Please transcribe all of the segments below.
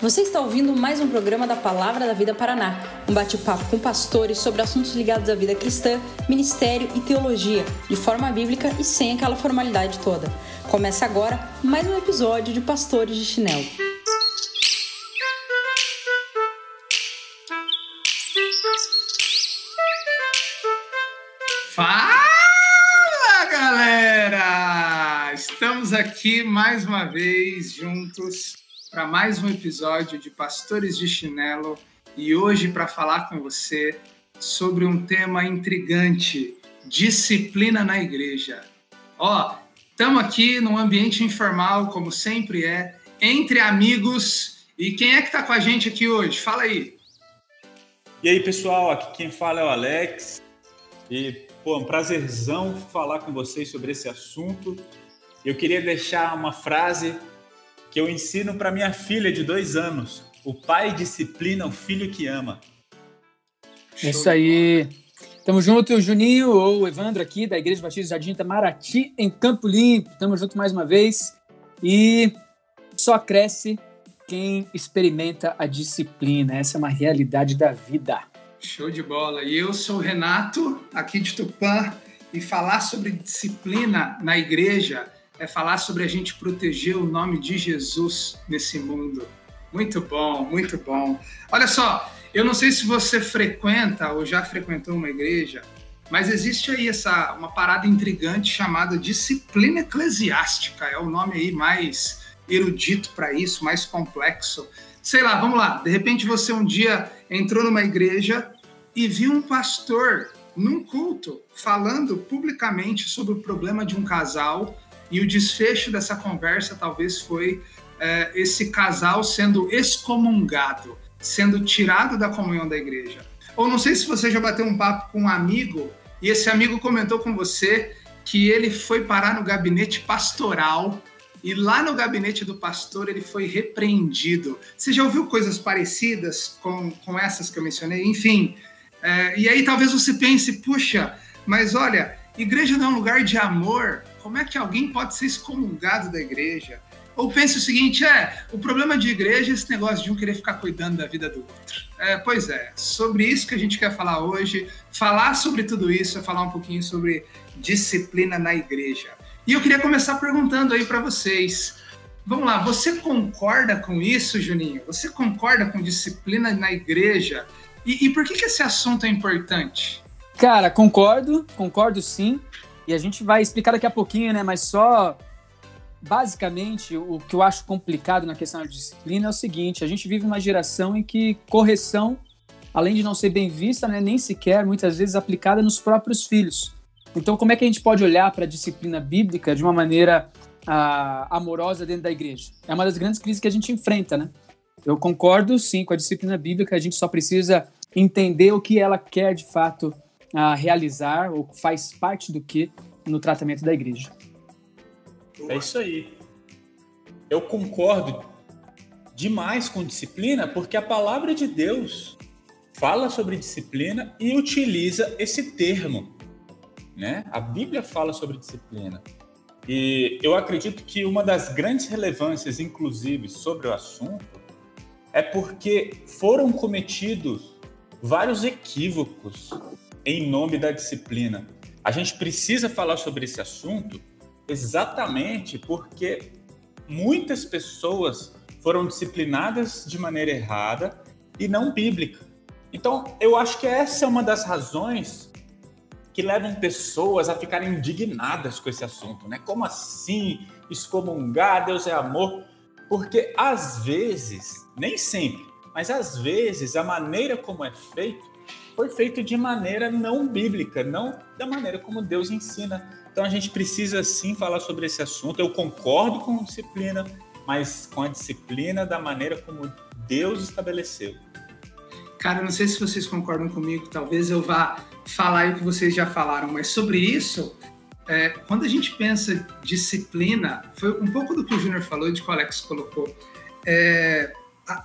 Você está ouvindo mais um programa da Palavra da Vida Paraná, um bate-papo com pastores sobre assuntos ligados à vida cristã, ministério e teologia, de forma bíblica e sem aquela formalidade toda. Começa agora mais um episódio de Pastores de Chinelo. Fala, galera! Estamos aqui mais uma vez juntos para mais um episódio de Pastores de Chinelo e hoje para falar com você sobre um tema intrigante: disciplina na igreja. Ó, estamos aqui num ambiente informal, como sempre é, entre amigos. E quem é que está com a gente aqui hoje? Fala aí. E aí, pessoal, aqui quem fala é o Alex. E, pô, é um prazerzão falar com vocês sobre esse assunto. Eu queria deixar uma frase que eu ensino para minha filha de dois anos. O pai disciplina o filho que ama. É isso aí. Tamo junto, Juninho ou Evandro aqui da Igreja Batista Jardim Itamaraty, em Campo Limpo. Tamo junto mais uma vez. E só cresce quem experimenta a disciplina. Essa é uma realidade da vida. Show de bola. E eu sou o Renato, aqui de Tupã, e falar sobre disciplina na igreja é falar sobre a gente proteger o nome de Jesus nesse mundo. Muito bom, muito bom. Olha só, eu não sei se você frequenta ou já frequentou uma igreja, mas existe aí essa uma parada intrigante chamada disciplina eclesiástica. É o nome aí mais erudito para isso, mais complexo. Sei lá, vamos lá. De repente você um dia entrou numa igreja e viu um pastor num culto falando publicamente sobre o problema de um casal e o desfecho dessa conversa talvez foi é, esse casal sendo excomungado, sendo tirado da comunhão da igreja. Ou não sei se você já bateu um papo com um amigo e esse amigo comentou com você que ele foi parar no gabinete pastoral e lá no gabinete do pastor ele foi repreendido. Você já ouviu coisas parecidas com, com essas que eu mencionei? Enfim, é, e aí talvez você pense, puxa, mas olha, igreja não é um lugar de amor, como é que alguém pode ser excomungado da igreja? Ou pense o seguinte, é, o problema de igreja é esse negócio de um querer ficar cuidando da vida do outro. É, pois é, sobre isso que a gente quer falar hoje. Falar sobre tudo isso é falar um pouquinho sobre disciplina na igreja. E eu queria começar perguntando aí para vocês. Vamos lá, você concorda com isso, Juninho? Você concorda com disciplina na igreja? E, e por que, que esse assunto é importante? Cara, concordo, concordo sim. E a gente vai explicar daqui a pouquinho, né? Mas só basicamente o que eu acho complicado na questão da disciplina é o seguinte: a gente vive uma geração em que correção, além de não ser bem vista, né, nem sequer muitas vezes aplicada nos próprios filhos. Então, como é que a gente pode olhar para a disciplina bíblica de uma maneira ah, amorosa dentro da igreja? É uma das grandes crises que a gente enfrenta, né? Eu concordo sim com a disciplina bíblica, a gente só precisa entender o que ela quer de fato a realizar ou faz parte do que no tratamento da igreja. É isso aí. Eu concordo demais com disciplina porque a palavra de Deus fala sobre disciplina e utiliza esse termo, né? A Bíblia fala sobre disciplina. E eu acredito que uma das grandes relevâncias, inclusive, sobre o assunto, é porque foram cometidos vários equívocos em nome da disciplina. A gente precisa falar sobre esse assunto exatamente porque muitas pessoas foram disciplinadas de maneira errada e não bíblica. Então, eu acho que essa é uma das razões que levam pessoas a ficarem indignadas com esse assunto, né? Como assim excomungar, Deus é amor? Porque às vezes, nem sempre, mas às vezes a maneira como é feito foi feito de maneira não bíblica, não da maneira como Deus ensina. Então a gente precisa sim falar sobre esse assunto. Eu concordo com disciplina, mas com a disciplina da maneira como Deus estabeleceu. Cara, não sei se vocês concordam comigo, talvez eu vá falar o que vocês já falaram, mas sobre isso, é, quando a gente pensa disciplina, foi um pouco do que o Júnior falou, de que o Alex colocou. É,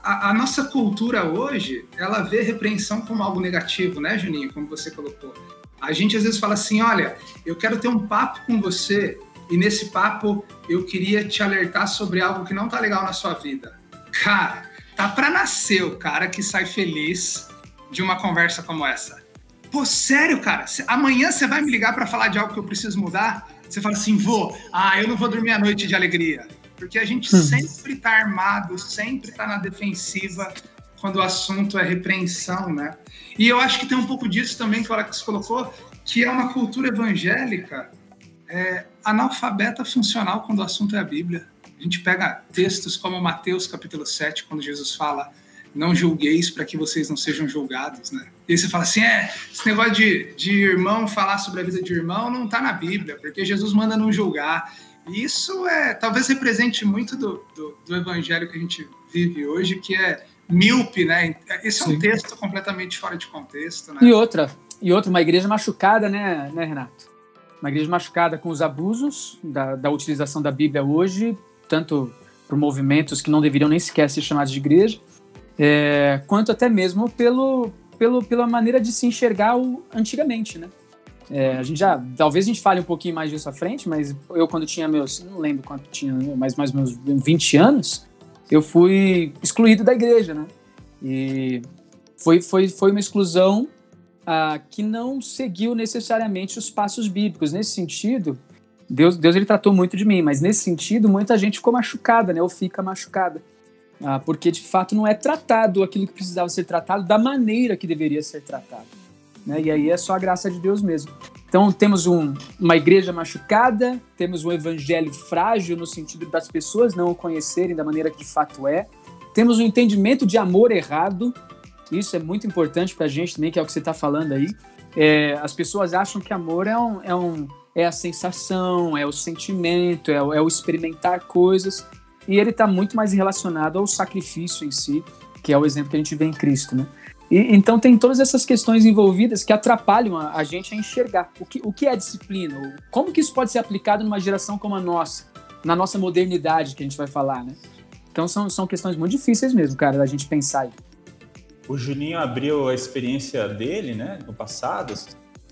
a, a, nossa cultura hoje, ela vê repreensão como algo negativo, né, Juninho? Como você colocou. A gente às vezes fala assim: olha, eu quero ter um papo com você e nesse papo eu queria te alertar sobre algo que não tá legal na sua vida. Cara, tá para nascer o cara que sai feliz de uma conversa como essa. Pô, sério, cara? Amanhã você vai me ligar para falar de algo que eu preciso mudar? Você fala assim, vou. Ah, eu não vou dormir a noite de alegria. Porque a gente hum. sempre tá armado, sempre tá na defensiva quando o assunto é repreensão, né? E eu acho que tem um pouco disso também que o Alex colocou, que é uma cultura evangélica é, analfabeta funcional quando o assunto é a Bíblia. A gente pega textos como Mateus capítulo 7, quando Jesus fala não julgueis para que vocês não sejam julgados, né? E aí você fala assim, é, esse negócio de, de irmão falar sobre a vida de irmão não está na Bíblia, porque Jesus manda não julgar. E isso é, talvez represente muito do, do, do, evangelho que a gente vive hoje, que é míope, né? Esse é um Sim. texto completamente fora de contexto, né? E outra, e outra, uma igreja machucada, né, né Renato? Uma igreja machucada com os abusos da, da utilização da Bíblia hoje, tanto por movimentos que não deveriam nem sequer ser chamados de igreja, é, quanto até mesmo pelo, pelo, pela maneira de se enxergar o, antigamente, né? É, a gente já, talvez a gente fale um pouquinho mais disso à frente, mas eu quando tinha meus, não lembro quanto tinha, mais mais meus 20 anos, eu fui excluído da igreja, né? E foi, foi, foi uma exclusão ah, que não seguiu necessariamente os passos bíblicos. Nesse sentido, Deus, Deus ele tratou muito de mim, mas nesse sentido, muita gente ficou machucada, né? Ou fica machucada. Ah, porque de fato não é tratado aquilo que precisava ser tratado da maneira que deveria ser tratado. Né? E aí é só a graça de Deus mesmo. Então temos um, uma igreja machucada, temos um evangelho frágil no sentido das pessoas não o conhecerem da maneira que de fato é, temos um entendimento de amor errado, isso é muito importante para a gente também, que é o que você está falando aí. É, as pessoas acham que amor é, um, é, um, é a sensação, é o sentimento, é, é o experimentar coisas, e ele está muito mais relacionado ao sacrifício em si, que é o exemplo que a gente vê em Cristo, né? E, então tem todas essas questões envolvidas que atrapalham a, a, gente a enxergar o que, o que é disciplina, como que isso pode ser aplicado numa geração como a nossa, na nossa modernidade que a gente vai falar, né? Então são, são questões muito difíceis mesmo, cara, da gente pensar. O Juninho abriu a experiência dele, né, no passado.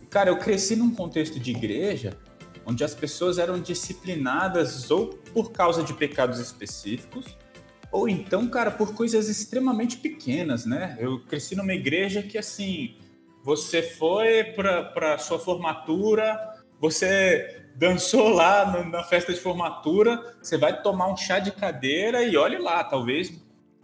Cara, eu cresci num contexto de igreja onde as pessoas eram disciplinadas ou por causa de pecados específicos, ou então, cara, por coisas extremamente pequenas, né? Eu cresci numa igreja que, assim, você foi para sua formatura, você dançou lá no, na festa de formatura, você vai tomar um chá de cadeira e olhe lá, talvez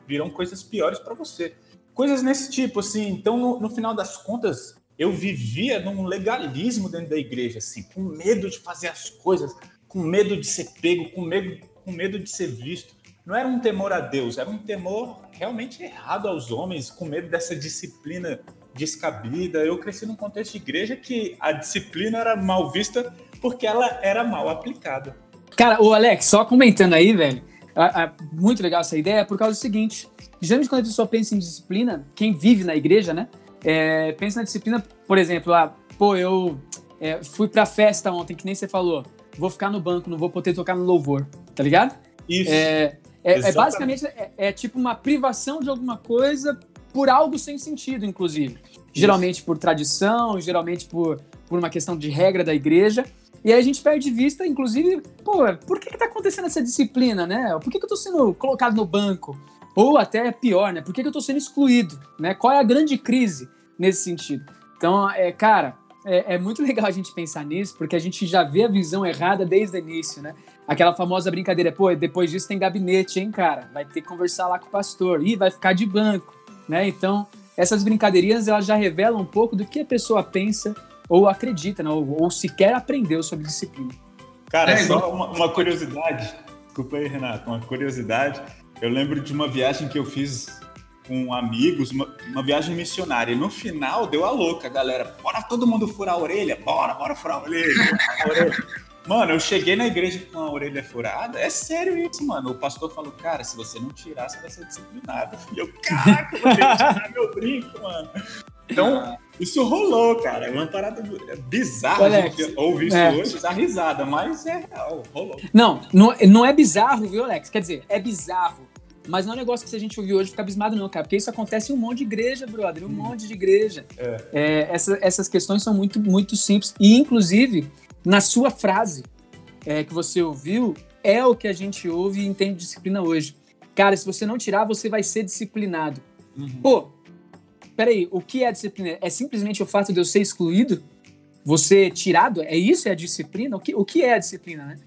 virão coisas piores para você. Coisas nesse tipo, assim. Então, no, no final das contas, eu vivia num legalismo dentro da igreja, assim, com medo de fazer as coisas, com medo de ser pego, com medo, com medo de ser visto não era um temor a Deus, era um temor realmente errado aos homens, com medo dessa disciplina descabida. Eu cresci num contexto de igreja que a disciplina era mal vista porque ela era mal aplicada. Cara, o Alex, só comentando aí, velho, a, a, muito legal essa ideia, por causa do seguinte: geralmente quando a pessoa pensa em disciplina, quem vive na igreja, né, é, pensa na disciplina, por exemplo, ah, pô, eu é, fui pra festa ontem, que nem você falou, vou ficar no banco, não vou poder tocar no louvor, tá ligado? Isso. É, é, é basicamente é, é, tipo uma privação de alguma coisa por algo sem sentido, inclusive. Isso. Geralmente por tradição, geralmente por, por uma questão de regra da igreja. E aí a gente perde de vista, inclusive, pô, por que, que tá acontecendo essa disciplina, né? Por que, que eu tô sendo colocado no banco? Ou até pior, né? Por que, que eu tô sendo excluído? Né? Qual é a grande crise nesse sentido? Então, é, cara, é, é, muito legal a gente pensar nisso, porque a gente já vê a visão errada desde o início, né? Aquela famosa brincadeira, pô, depois disso tem gabinete, hein, cara? Vai ter que conversar lá com o pastor. Ih, vai ficar de banco, né? Então, essas brincadeirinhas, elas já revelam um pouco do que a pessoa pensa ou acredita, né? ou, ou sequer aprendeu sobre disciplina. Cara, é, só uma, uma curiosidade. Desculpa aí, Renato, uma curiosidade. Eu lembro de uma viagem que eu fiz com amigos, uma, uma, viagem missionária. E no final deu a louca, galera. Bora todo mundo furar a orelha? Bora, bora furar a orelha. A orelha. Mano, eu cheguei na igreja com a orelha furada. É sério isso, mano. O pastor falou, cara, se você não tirar, você vai ser disciplinado. E eu, caraca, vou tirar meu brinco, mano. Então, isso rolou, cara. É uma parada bizarra Alex, gente ouvir isso é. hoje, dá risada, mas é real, rolou. Não, não, não é bizarro, viu, Alex? Quer dizer, é bizarro. Mas não é um negócio que se a gente ouvir hoje fica abismado, não, cara. Porque isso acontece em um monte de igreja, brother. Um hum. monte de igreja. É. É, essa, essas questões são muito, muito simples. E, inclusive, na sua frase é, que você ouviu, é o que a gente ouve e entende disciplina hoje. cara, se você não tirar, você vai ser disciplinado. Uhum. Pô, peraí, o que é disciplina? É simplesmente o fato de eu ser excluído? Você tirado? É isso? É a disciplina? O que, o que é a disciplina, né?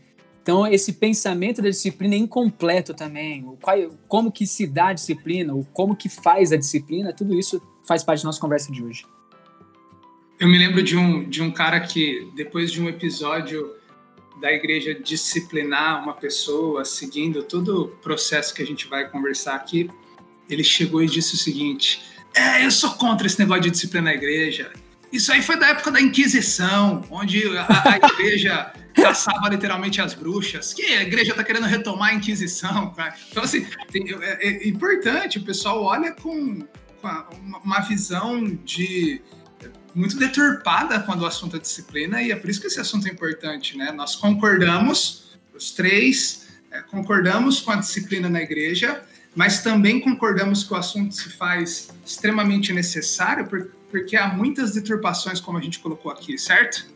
Então, esse pensamento da disciplina é incompleto também. O qual, como que se dá a disciplina, o como que faz a disciplina, tudo isso faz parte da nossa conversa de hoje. Eu me lembro de um, de um cara que, depois de um episódio da igreja disciplinar uma pessoa, seguindo todo o processo que a gente vai conversar aqui, ele chegou e disse o seguinte: É, eu sou contra esse negócio de disciplina na igreja. Isso aí foi da época da Inquisição, onde a, a igreja caçava literalmente as bruxas. Que a igreja está querendo retomar a Inquisição, cara. Então, assim, é, é, importante, o pessoal olha com, com uma visão de muito deturpada quando o assunto é disciplina, e é por isso que esse assunto é importante, né? Nós concordamos, os três é, concordamos com a disciplina na igreja, mas também concordamos que o assunto se faz extremamente necessário, porque há muitas deturpações, como a gente colocou aqui, certo?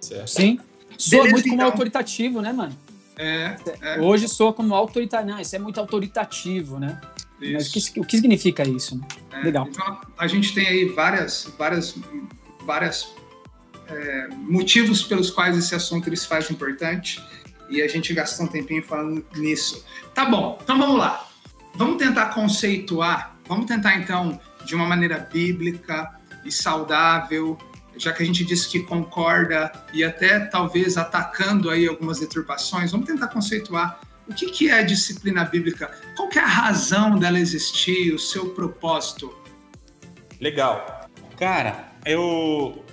certo. Sim. Soa muito como então. autoritativo, né, mano? É, é. Hoje soa como autoritativo. Não, isso é muito autoritativo, né? Mas o que, o que significa isso? Né? É, Legal. Então, a gente tem aí várias, várias, várias é, motivos pelos quais esse assunto ele se faz importante e a gente gastou um tempinho falando nisso. Tá bom, então vamos lá. Vamos tentar conceituar, vamos tentar então, de uma maneira bíblica e saudável, já que a gente disse que concorda e até talvez atacando aí algumas deturpações, vamos tentar conceituar o que, que é a disciplina bíblica? Qual é a razão dela existir, o seu propósito? Legal. Cara, eu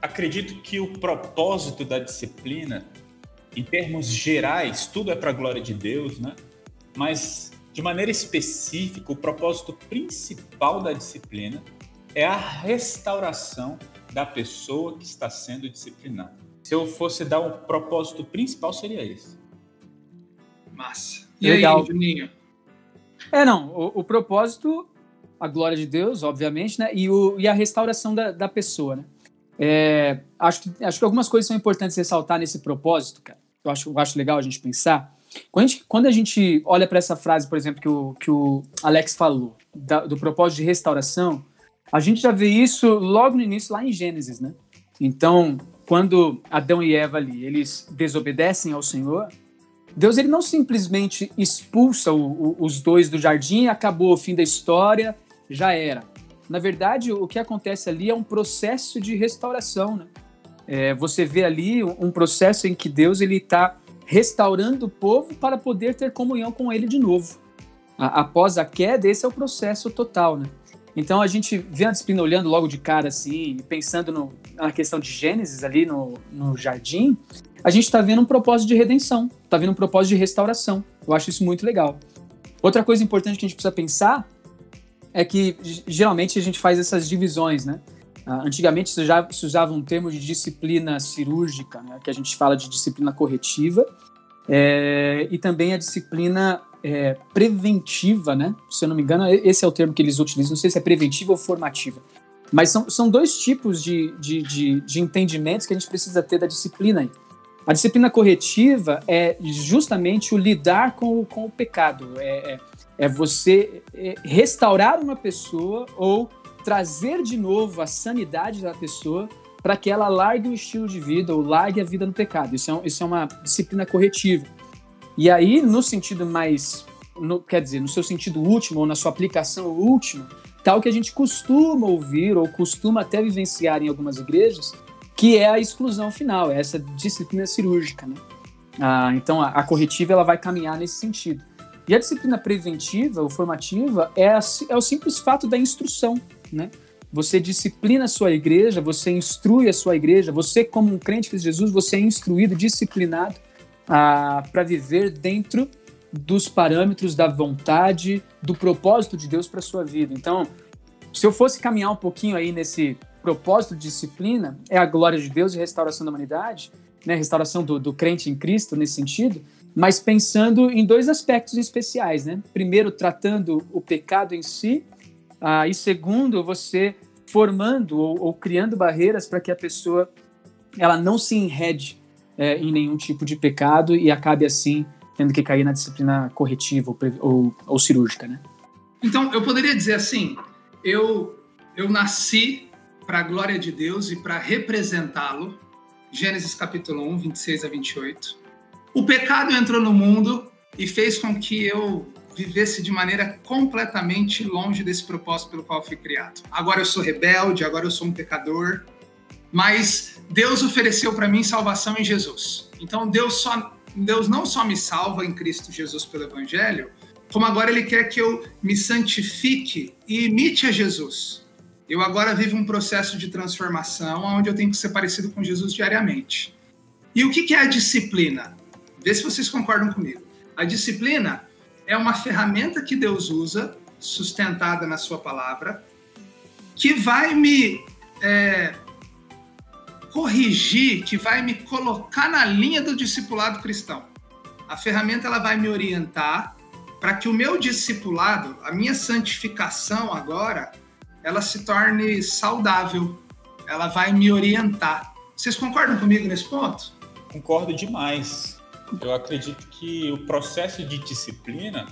acredito que o propósito da disciplina, em termos gerais, tudo é para a glória de Deus, né? Mas, de maneira específica, o propósito principal da disciplina é a restauração da pessoa que está sendo disciplinada. Se eu fosse dar um propósito principal, seria esse. Massa. E Legal. aí, Juninho? É, não, o, o, propósito, a glória de Deus, obviamente, né? E, o, e a restauração da, da pessoa, né? É, acho, que, acho que algumas coisas são importantes ressaltar nesse propósito, cara. Eu acho, eu acho legal a gente pensar. Quando a gente, quando a gente olha para essa frase, por exemplo, que o, que o Alex falou, da, do propósito de restauração, a gente já vê isso logo no início, lá em Gênesis, né? Então, quando Adão e Eva ali, eles desobedecem ao Senhor, Deus ele não simplesmente expulsa o, o, os dois do jardim, acabou o fim da história, já era. Na verdade, o que acontece ali é um processo de restauração. Né? É, você vê ali um processo em que Deus ele está restaurando o povo para poder ter comunhão com Ele de novo. A, após a queda, esse é o processo total. Né? Então a gente vê a disciplina olhando logo de cara assim, pensando no, na questão de Gênesis ali no, no jardim, a gente está vendo um propósito de redenção, está vendo um propósito de restauração. Eu acho isso muito legal. Outra coisa importante que a gente precisa pensar é que geralmente a gente faz essas divisões, né? Uh, antigamente se, já, se usava um termo de disciplina cirúrgica, né? que a gente fala de disciplina corretiva, é, e também a disciplina é, preventiva, né? Se eu não me engano, esse é o termo que eles utilizam, não sei se é preventiva ou formativa. Mas são, são dois tipos de, de, de, de entendimentos que a gente precisa ter da disciplina aí. A disciplina corretiva é justamente o lidar com, com o pecado, é, é, é você é, restaurar uma pessoa ou trazer de novo a sanidade da pessoa para que ela largue o estilo de vida ou largue a vida no pecado. Isso é, isso é uma disciplina corretiva. E aí, no sentido mais, no, quer dizer, no seu sentido último ou na sua aplicação última, tal que a gente costuma ouvir ou costuma até vivenciar em algumas igrejas, que é a exclusão final, é essa disciplina cirúrgica, né? Ah, então, a, a, corretiva ela vai caminhar nesse sentido. E a disciplina preventiva ou formativa é, a, é o simples fato da instrução, né? Você disciplina a sua igreja, você instrui a sua igreja, você como um crente de Jesus, você é instruído, disciplinado ah, para viver dentro dos parâmetros da vontade, do propósito de Deus para sua vida. Então, se eu fosse caminhar um pouquinho aí nesse propósito de disciplina é a glória de Deus e restauração da humanidade, né, restauração do, do crente em Cristo nesse sentido, mas pensando em dois aspectos especiais, né? Primeiro, tratando o pecado em si, ah, e segundo, você formando ou, ou criando barreiras para que a pessoa ela não se enrede é, em nenhum tipo de pecado e acabe assim tendo que cair na disciplina corretiva ou, ou, ou cirúrgica, né? Então, eu poderia dizer assim, eu, eu nasci para a glória de Deus e para representá-lo. Gênesis capítulo 1, 26 a 28. O pecado entrou no mundo e fez com que eu vivesse de maneira completamente longe desse propósito pelo qual fui criado. Agora eu sou rebelde, agora eu sou um pecador, mas Deus ofereceu para mim salvação em Jesus. Então Deus só Deus não só me salva em Cristo Jesus pelo evangelho, como agora ele quer que eu me santifique e imite a Jesus. Eu agora vivo um processo de transformação onde eu tenho que ser parecido com Jesus diariamente. E o que é a disciplina? Vê se vocês concordam comigo. A disciplina é uma ferramenta que Deus usa, sustentada na Sua palavra, que vai me é, corrigir, que vai me colocar na linha do discipulado cristão. A ferramenta ela vai me orientar para que o meu discipulado, a minha santificação agora, ela se torne saudável. Ela vai me orientar. Vocês concordam comigo nesse ponto? Concordo demais. Eu acredito que o processo de disciplina,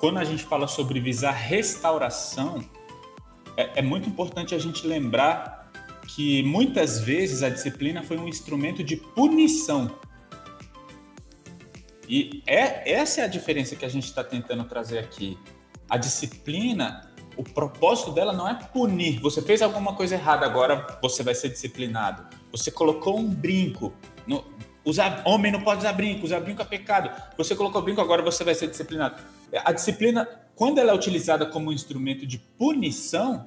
quando a gente fala sobre visar restauração, é, é muito importante a gente lembrar que muitas vezes a disciplina foi um instrumento de punição. E é, essa é a diferença que a gente está tentando trazer aqui. A disciplina, o propósito dela não é punir. Você fez alguma coisa errada, agora você vai ser disciplinado. Você colocou um brinco. No, Usar, homem não pode usar brinco, usar brinco é pecado. Você colocou brinco, agora você vai ser disciplinado. A disciplina, quando ela é utilizada como um instrumento de punição,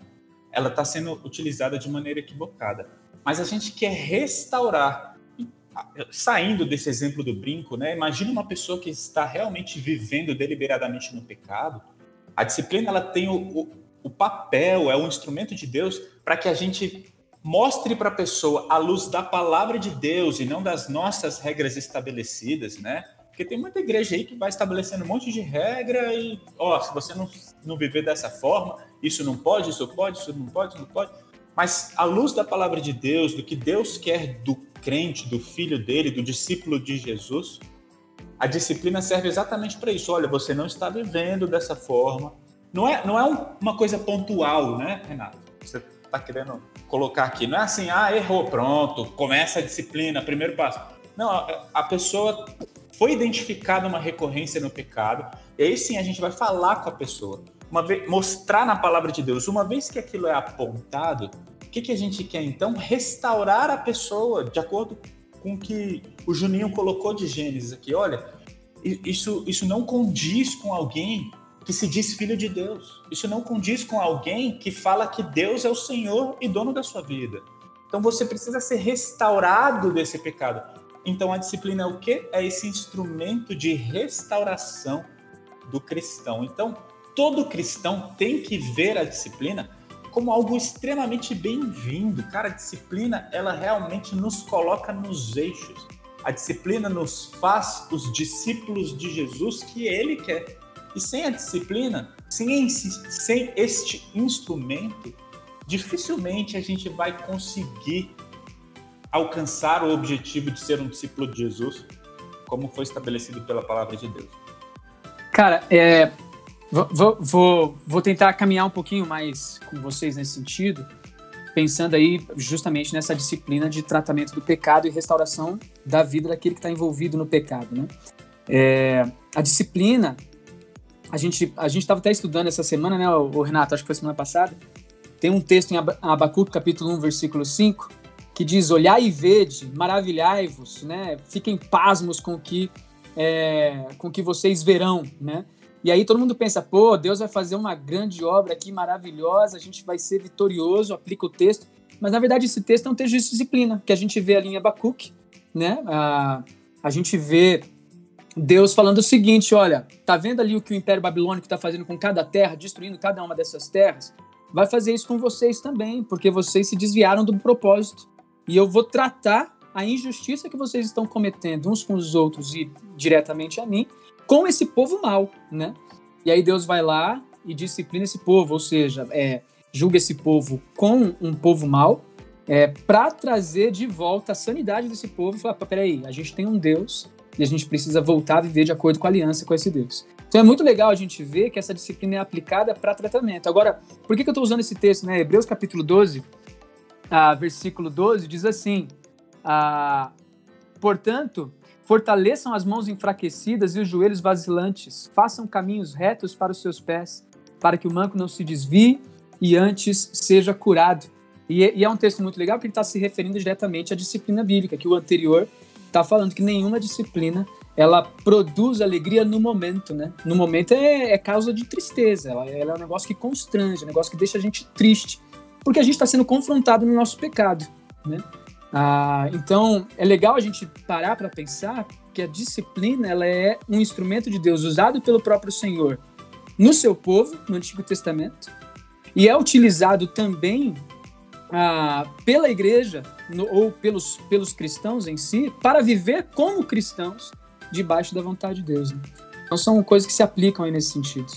ela está sendo utilizada de maneira equivocada. Mas a gente quer restaurar. Saindo desse exemplo do brinco, né? Imagina uma pessoa que está realmente vivendo deliberadamente no pecado. A disciplina ela tem o, o, o papel, é um instrumento de Deus para que a gente mostre para a pessoa a luz da palavra de Deus e não das nossas regras estabelecidas, né? Porque tem muita igreja aí que vai estabelecendo um monte de regra e, ó, se você não, não viver dessa forma, isso não pode, isso pode, isso não pode, isso não pode. Mas a luz da palavra de Deus, do que Deus quer do crente, do filho dele, do discípulo de Jesus, a disciplina serve exatamente para isso. Olha, você não está vivendo dessa forma. Não é, não é uma coisa pontual, né, Renato? Você está querendo colocar aqui. Não é assim, ah, errou, pronto, começa a disciplina, primeiro passo. Não, a, pessoa foi identificada uma recorrência no pecado, e aí sim a gente vai falar com a pessoa, uma vez, mostrar na palavra de Deus. Uma vez que aquilo é apontado, que, que a gente quer então? Restaurar a pessoa de acordo com o que o Juninho colocou de Gênesis aqui. Olha, isso, isso não condiz com alguém que se diz filho de Deus. Isso não condiz com alguém que fala que Deus é o Senhor e dono da sua vida. Então você precisa ser restaurado desse pecado. Então a disciplina é o quê? É esse instrumento de restauração do cristão. Então todo cristão tem que ver a disciplina como algo extremamente bem-vindo. Cara, a disciplina ela realmente nos coloca nos eixos. A disciplina nos faz os discípulos de Jesus que ele quer. E sem a disciplina, sem, sem este instrumento, dificilmente a gente vai conseguir alcançar o objetivo de ser um discípulo de Jesus, como foi estabelecido pela palavra de Deus. Cara, é, vou, vou, vou tentar caminhar um pouquinho mais com vocês nesse sentido, pensando aí justamente nessa disciplina de tratamento do pecado e restauração da vida daquele que está envolvido no pecado. Né? É, a disciplina a gente a gente estava até estudando essa semana, né, o Renato, acho que foi semana passada. Tem um texto em Abacuque, capítulo 1, versículo 5, que diz: Olhai e vede, maravilhai-vos, né? Fiquem pasmos com que é, com que vocês verão, né? E aí todo mundo pensa, pô, Deus vai fazer uma grande obra aqui maravilhosa, a gente vai ser vitorioso, aplica o texto. Mas na verdade esse texto é um texto de disciplina, que a gente vê ali em Abacuque, né? A, a gente vê Deus falando o seguinte: olha, tá vendo ali o que o Império Babilônico está fazendo com cada terra, destruindo cada uma dessas terras? Vai fazer isso com vocês também, porque vocês se desviaram do propósito. E eu vou tratar a injustiça que vocês estão cometendo uns com os outros e diretamente a mim, com esse povo mau, né? E aí Deus vai lá e disciplina esse povo, ou seja, é, julga esse povo com um povo mau, é, para trazer de volta a sanidade desse povo e falar: peraí, a gente tem um Deus e a gente precisa voltar a viver de acordo com a aliança com esse Deus. Então é muito legal a gente ver que essa disciplina é aplicada para tratamento. Agora, por que, que eu estou usando esse texto? Né? Hebreus capítulo 12, ah, versículo 12, diz assim: ah, Portanto, fortaleçam as mãos enfraquecidas e os joelhos vacilantes, façam caminhos retos para os seus pés, para que o manco não se desvie e antes seja curado. E, é, e é um texto muito legal porque ele está se referindo diretamente à disciplina bíblica, que o anterior está falando que nenhuma disciplina ela produz alegria no momento, né? No momento é, é causa de tristeza, ela, ela, é um negócio que constrange, é um negócio que deixa a gente triste, porque a gente está sendo confrontado no nosso pecado, né? Ah, então é legal a gente parar para pensar que a disciplina ela é um instrumento de Deus usado pelo próprio Senhor no seu povo no Antigo Testamento e é utilizado também ah, pela igreja no, ou pelos, pelos cristãos em si para viver como cristãos debaixo da vontade de Deus. Né? Então são coisas que se aplicam aí nesse sentido.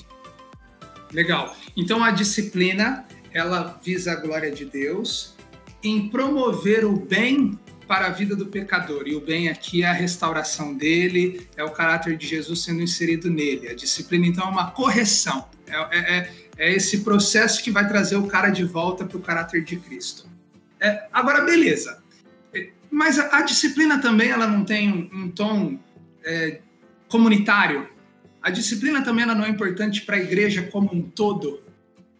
Legal. Então a disciplina ela visa a glória de Deus em promover o bem para a vida do pecador. E o bem aqui é a restauração dele, é o caráter de Jesus sendo inserido nele. A disciplina, então, é uma correção. É, é, é, é esse processo que vai trazer o cara de volta para o caráter de Cristo. É, agora, beleza. É, mas a, a, disciplina também ela não tem um, um tom é, comunitário. A disciplina também ela não é importante para a igreja como um todo.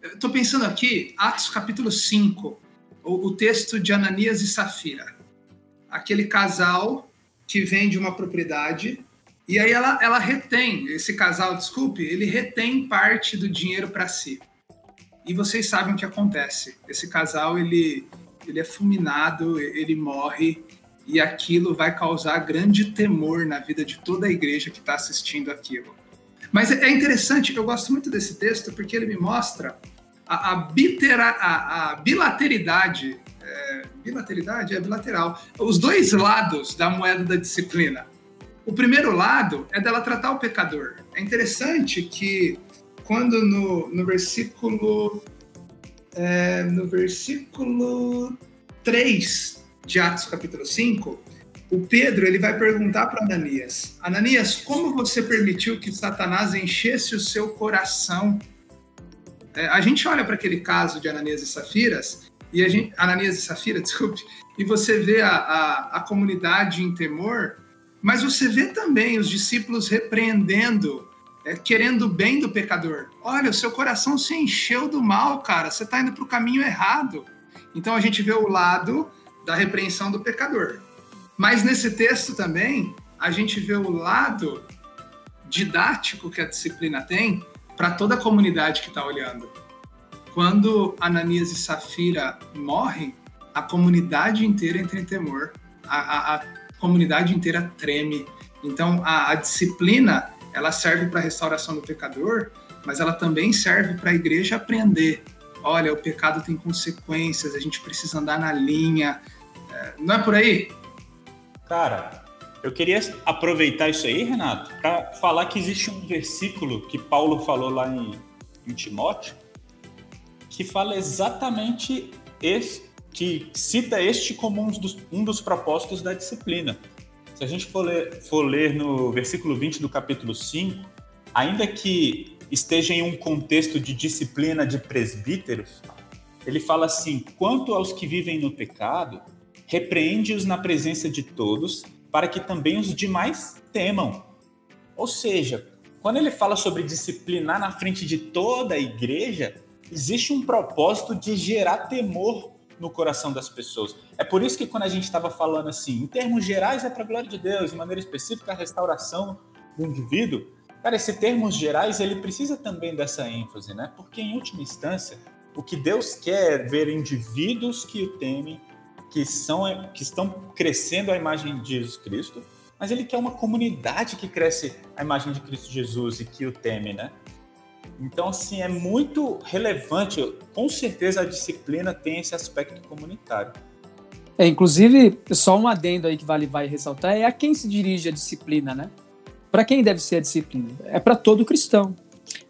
Estou pensando aqui, Atos capítulo 5, o, o texto de Ananias e Safira. Aquele casal que vende uma propriedade e aí ela, ela retém, esse casal, desculpe, ele retém parte do dinheiro para si. E vocês sabem o que acontece. Esse casal, ele, ele é fulminado, ele morre, e aquilo vai causar grande temor na vida de toda a igreja que está assistindo aquilo. Mas é interessante, eu gosto muito desse texto porque ele me mostra a, a, bitera, a, a bilateridade, é, bilateridade é bilateral, os dois lados da moeda da disciplina. O primeiro lado é dela tratar o pecador. É interessante que quando no, no versículo é, no versículo 3 de Atos capítulo 5, o Pedro ele vai perguntar para Ananias: Ananias, como você permitiu que Satanás enchesse o seu coração? É, a gente olha para aquele caso de Ananias e Safiras, e a gente, Ananias e Safira, desculpe, e você vê a, a, a comunidade em temor, mas você vê também os discípulos repreendendo, é, querendo o bem do pecador. Olha, o seu coração se encheu do mal, cara, você está indo para o caminho errado. Então a gente vê o lado da repreensão do pecador. Mas nesse texto também, a gente vê o lado didático que a disciplina tem para toda a comunidade que está olhando. Quando Ananias e Safira morrem, a comunidade inteira entra em temor, a, a, a comunidade inteira treme. Então, a, a disciplina ela serve para a restauração do pecador, mas ela também serve para a igreja aprender. Olha, o pecado tem consequências, a gente precisa andar na linha, não é por aí? Cara, eu queria aproveitar isso aí, Renato, para falar que existe um versículo que Paulo falou lá em, em Timóteo, que fala exatamente esse, que cita este como um dos, um dos propósitos da disciplina. Se a gente for ler, for ler no versículo 20 do capítulo 5, ainda que esteja em um contexto de disciplina de presbíteros, ele fala assim: quanto aos que vivem no pecado, repreende-os na presença de todos, para que também os demais temam. Ou seja, quando ele fala sobre disciplinar na frente de toda a igreja, existe um propósito de gerar temor no coração das pessoas. É por isso que quando a gente estava falando assim, em termos gerais é para a glória de Deus, de maneira específica a restauração do indivíduo, cara, esse termos gerais ele precisa também dessa ênfase, né? Porque em última instância, o que Deus quer é ver indivíduos que o temem que, são, que estão crescendo a imagem de Jesus Cristo, mas ele quer uma comunidade que cresce a imagem de Cristo Jesus e que o teme, né? Então, assim, é muito relevante. Com certeza a disciplina tem esse aspecto comunitário. É, inclusive, só um adendo aí que vale vai ressaltar é a quem se dirige a disciplina, né? Para quem deve ser a disciplina? É para todo cristão.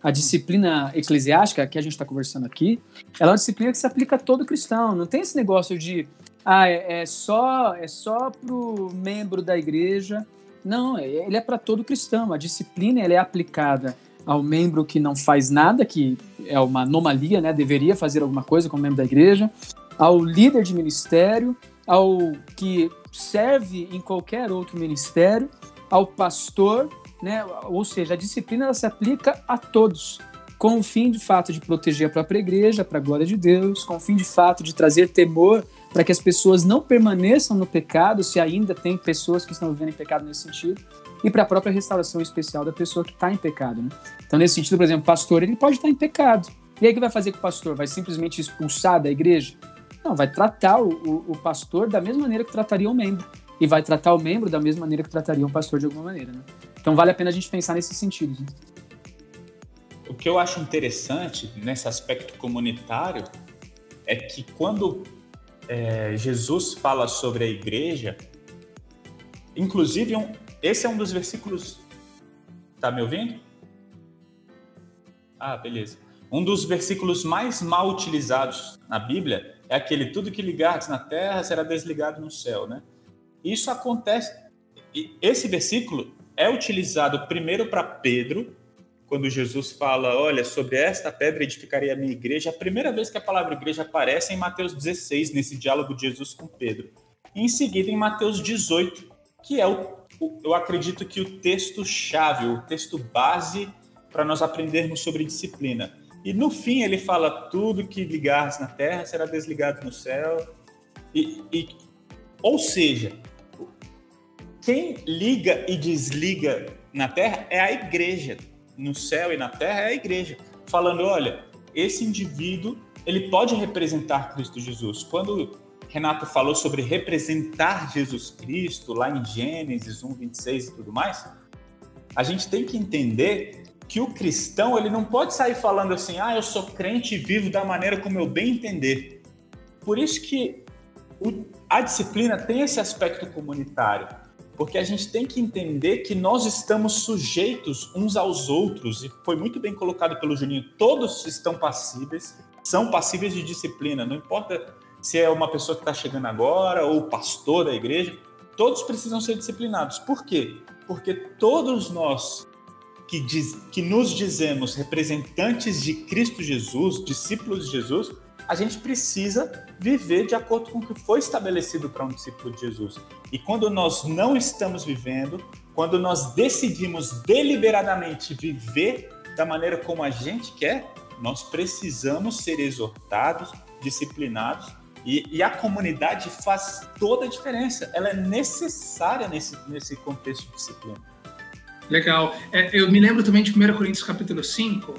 A disciplina eclesiástica que a gente está conversando aqui, ela é uma disciplina que se aplica a todo cristão. Não tem esse negócio de ah, é, é só é só pro membro da igreja Não, é, ele é para todo cristão. A disciplina ela é aplicada ao membro que não faz nada, que é uma anomalia, né? Deveria fazer alguma coisa como membro da igreja, ao líder de ministério, ao que serve em qualquer outro ministério, ao pastor, né? Ou seja, a disciplina ela se aplica a todos, com o fim de fato de proteger a própria igreja, para a glória de Deus, com o fim de fato de trazer temor para que as pessoas não permaneçam no pecado, se ainda tem pessoas que estão vivendo em pecado nesse sentido, e para a própria restauração especial da pessoa que está em pecado. Né? Então, nesse sentido, por exemplo, o pastor ele pode estar em pecado. E aí, o que vai fazer com o pastor? Vai simplesmente expulsar da igreja? Não, vai tratar o, o, o pastor da mesma maneira que trataria um membro. E vai tratar o membro da mesma maneira que trataria um pastor de alguma maneira. Né? Então, vale a pena a gente pensar nesse sentido. Né? O que eu acho interessante nesse aspecto comunitário é que quando é, Jesus fala sobre a igreja, inclusive um, esse é um dos versículos. Tá me ouvindo? Ah, beleza. Um dos versículos mais mal utilizados na Bíblia é aquele: tudo que ligares na terra será desligado no céu, né? Isso acontece. Esse versículo é utilizado primeiro para Pedro, quando Jesus fala: Olha, sobre esta pedra edificarei a minha igreja. A primeira vez que a palavra igreja aparece é em Mateus 16, nesse diálogo de Jesus com Pedro. E em seguida, em Mateus 18, que é o eu acredito que o texto-chave, o texto base para nós aprendermos sobre disciplina. E no fim ele fala: tudo que ligares na terra será desligado no céu. E, e, ou seja, quem liga e desliga na terra é a igreja. No céu e na terra é a igreja. Falando: olha, esse indivíduo ele pode representar Cristo Jesus. Quando Renato falou sobre representar Jesus Cristo lá em Gênesis 1, 26 e tudo mais, a gente tem que entender que o cristão ele não pode sair falando assim, ah, eu sou crente e vivo da maneira como eu bem entender. Por isso que o, a disciplina tem esse aspecto comunitário, porque a gente tem que entender que nós estamos sujeitos uns aos outros, e foi muito bem colocado pelo Juninho, todos estão passíveis, são passíveis de disciplina, não importa se é uma pessoa que está chegando agora ou pastor da igreja, todos precisam ser disciplinados. Por quê? Porque todos nós que, diz, que nos dizemos representantes de Cristo Jesus, discípulos de Jesus, a gente precisa viver de acordo com o que foi estabelecido para um discípulo de Jesus. E quando nós não estamos vivendo, quando nós decidimos deliberadamente viver da maneira como a gente quer, nós precisamos ser exortados, disciplinados e, e, a comunidade faz toda a diferença. Ela é necessária nesse, nesse contexto de disciplina. Legal. É, eu me lembro também de 1 Coríntios capítulo 5,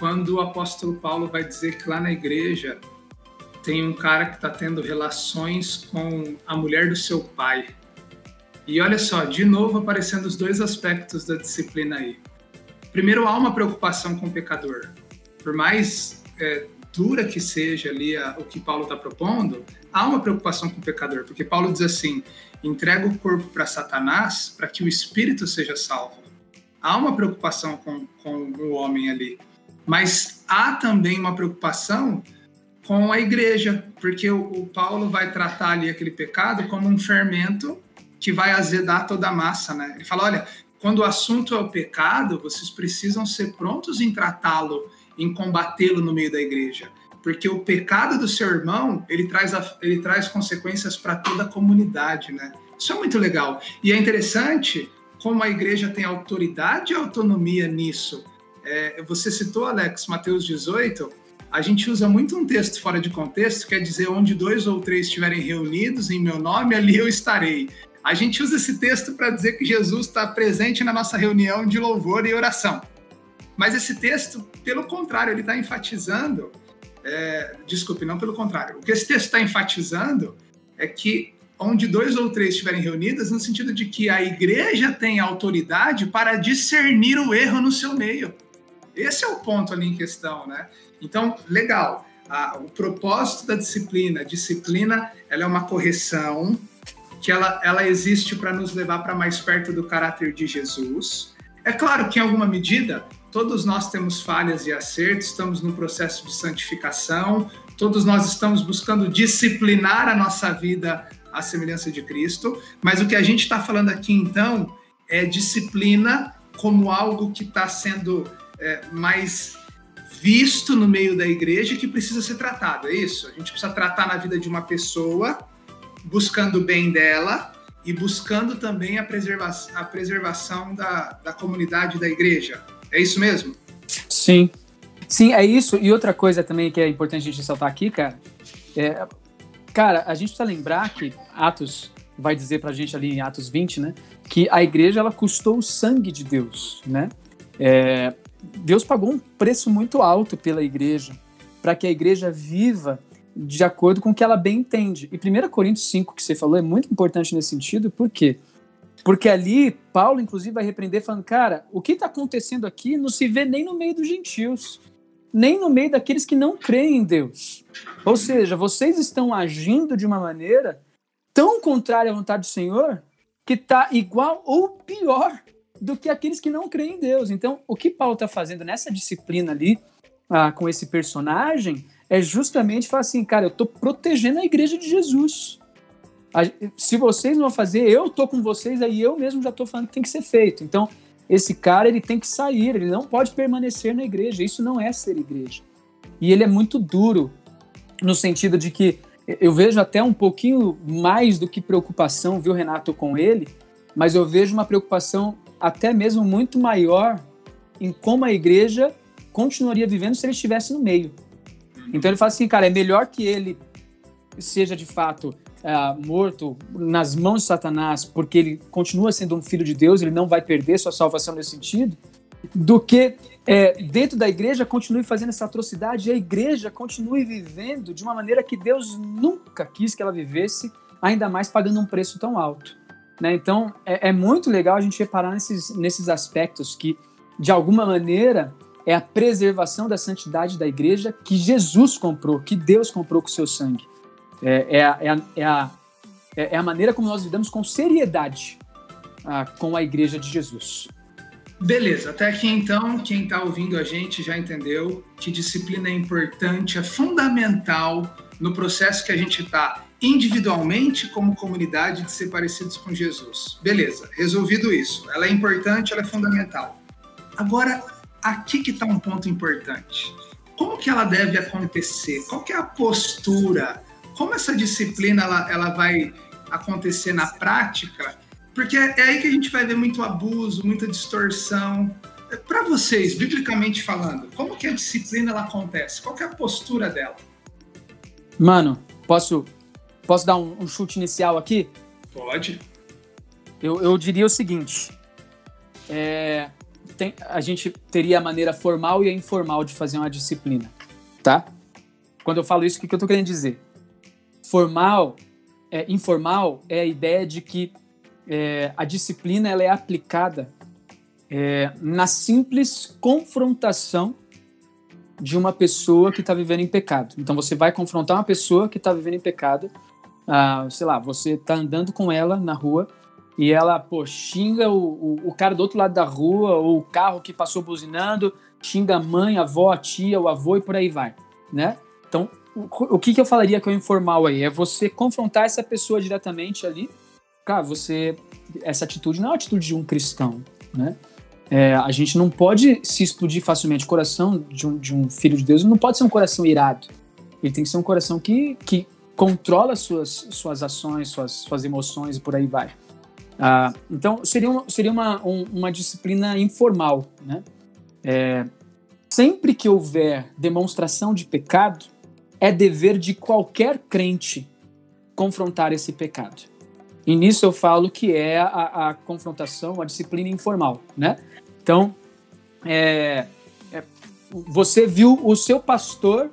quando o apóstolo Paulo vai dizer que lá na igreja tem um cara que está tendo relações com a mulher do seu pai. E olha só, de novo aparecendo os dois aspectos da disciplina aí. Primeiro, há uma preocupação com o pecador. Por mais é, dura que seja ali a, o que Paulo está propondo, há uma preocupação com o pecador, porque Paulo diz assim: entrega o corpo para Satanás para que o espírito seja salvo. Há uma preocupação com, com o homem ali, mas há também uma preocupação com a igreja, porque o, o Paulo vai tratar ali aquele pecado como um fermento que vai azedar toda a massa, né? Ele fala: olha, quando o assunto é o pecado, vocês precisam ser prontos em tratá-lo em combatê-lo no meio da igreja. Porque o pecado do seu irmão, ele traz, a, ele traz consequências para toda a comunidade, né? Isso é muito legal. E é interessante como a igreja tem autoridade e autonomia nisso. É, você citou, Alex, Mateus 18, a gente usa muito um texto fora de contexto, quer dizer, onde dois ou três estiverem reunidos em meu nome, ali eu estarei. A gente usa esse texto para dizer que Jesus está presente na nossa reunião de louvor e oração. Mas esse texto, pelo contrário, ele está enfatizando, é, desculpe, não pelo contrário, o que esse texto está enfatizando é que onde dois ou três estiverem reunidos, no sentido de que a igreja tem autoridade para discernir o erro no seu meio. Esse é o ponto ali em questão, né? Então, legal. o propósito da disciplina, disciplina, ela é uma correção que ela, ela existe para nos levar para mais perto do caráter de Jesus. É claro que em alguma medida Todos nós temos falhas e acertos, estamos no processo de santificação, todos nós estamos buscando disciplinar a nossa vida à semelhança de Cristo. Mas o que a gente está falando aqui, então, é disciplina como algo que está sendo é, mais visto no meio da igreja que precisa ser tratado, é isso? A gente precisa tratar na vida de uma pessoa, buscando o bem dela e buscando também a, preserva a preservação da, da comunidade da igreja. É isso mesmo? Sim. Sim, é isso. E outra coisa também que é importante a gente ressaltar aqui, cara, é, cara, a gente precisa lembrar que Atos vai dizer pra gente ali em Atos 20, né, que a igreja ela custou o sangue de Deus, né? É, Deus pagou um preço muito alto pela igreja para que a igreja viva de acordo com o que ela bem entende. E 1 Coríntios 5, que você falou, é muito importante nesse sentido, por quê? Porque ali, Paulo, inclusive, vai repreender, falando: cara, o que está acontecendo aqui não se vê nem no meio dos gentios, nem no meio daqueles que não creem em Deus. Ou seja, vocês estão agindo de uma maneira tão contrária à vontade do Senhor que está igual ou pior do que aqueles que não creem em Deus. Então, o que Paulo está fazendo nessa disciplina ali, ah, com esse personagem, é justamente falar assim, cara, eu estou protegendo a igreja de Jesus. Se vocês não vão fazer, eu estou com vocês, aí eu mesmo já estou falando que tem que ser feito. Então, esse cara, ele tem que sair, ele não pode permanecer na igreja. Isso não é ser igreja. E ele é muito duro, no sentido de que eu vejo até um pouquinho mais do que preocupação, viu, Renato, com ele, mas eu vejo uma preocupação até mesmo muito maior em como a igreja continuaria vivendo se ele estivesse no meio. Então ele fala assim, cara, é melhor que ele seja de fato uh, morto nas mãos de Satanás, porque ele continua sendo um filho de Deus, ele não vai perder sua salvação nesse sentido, do que é, dentro da igreja continue fazendo essa atrocidade e a igreja continue vivendo de uma maneira que Deus nunca quis que ela vivesse, ainda mais pagando um preço tão alto. Né? Então, é, é, muito legal a gente reparar nesses, nesses aspectos que, de alguma maneira, é a preservação da santidade da igreja que Jesus comprou, que Deus comprou com seu sangue. É, é, a, é, a, é, a, é a maneira como nós lidamos com seriedade a, com a igreja de Jesus. Beleza, até aqui então, quem está ouvindo a gente já entendeu que disciplina é importante, é fundamental no processo que a gente está individualmente como comunidade de ser parecidos com Jesus. Beleza, resolvido isso. Ela é importante, ela é fundamental. Agora, aqui que está um ponto importante. Como que ela deve acontecer? Qual que é a postura? Como essa disciplina ela, ela vai acontecer na prática? Porque é aí que a gente vai ver muito abuso, muita distorção. Para vocês, biblicamente falando, como que a disciplina ela acontece? Qual que é a postura dela? Mano, posso Posso dar um, um chute inicial aqui? Pode. Eu, eu diria o seguinte: é, tem, a gente teria a maneira formal e a informal de fazer uma disciplina, tá? Quando eu falo isso, o que, que eu estou querendo dizer? Formal, é, informal é a ideia de que é, a disciplina ela é aplicada é, na simples confrontação de uma pessoa que está vivendo em pecado. Então você vai confrontar uma pessoa que está vivendo em pecado ah, sei lá, você tá andando com ela na rua e ela, pô, xinga o, o, o, cara do outro lado da rua, ou o carro que passou buzinando, xinga a mãe, a avó, a tia, o avô e por aí vai, né? Então, o, o que, que eu falaria que é o informal aí? É você confrontar essa pessoa diretamente ali. Cara, você. Essa atitude não é uma atitude de um cristão, né? É, a gente não pode se explodir facilmente. O coração de um, de um filho de Deus não pode ser um coração irado. Ele tem que ser um coração que, que controla suas, suas ações, suas, suas emoções e por aí vai. Ah, então, seria, seria uma, um, uma disciplina informal. Né? É, sempre que houver demonstração de pecado, é dever de qualquer crente confrontar esse pecado. E nisso eu falo que é a, a confrontação, a disciplina informal. Né? Então, é, é, você viu o seu pastor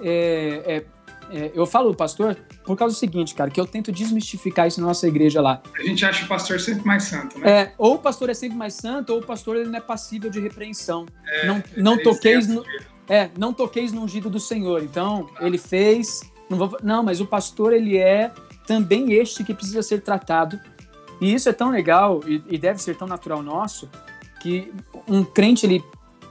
é, é é, eu falo pastor por causa do seguinte, cara, que eu tento desmistificar isso na nossa igreja lá. A gente acha o pastor sempre mais santo, né? É, ou o pastor é sempre mais santo, ou o pastor ele não é passível de repreensão. É, não não é toqueis no, é, não toqueis no ungido do Senhor. Então, ah. ele fez, não, vou, não, mas o pastor ele é também este que precisa ser tratado. E isso é tão legal e, e deve ser tão natural nosso que um crente ele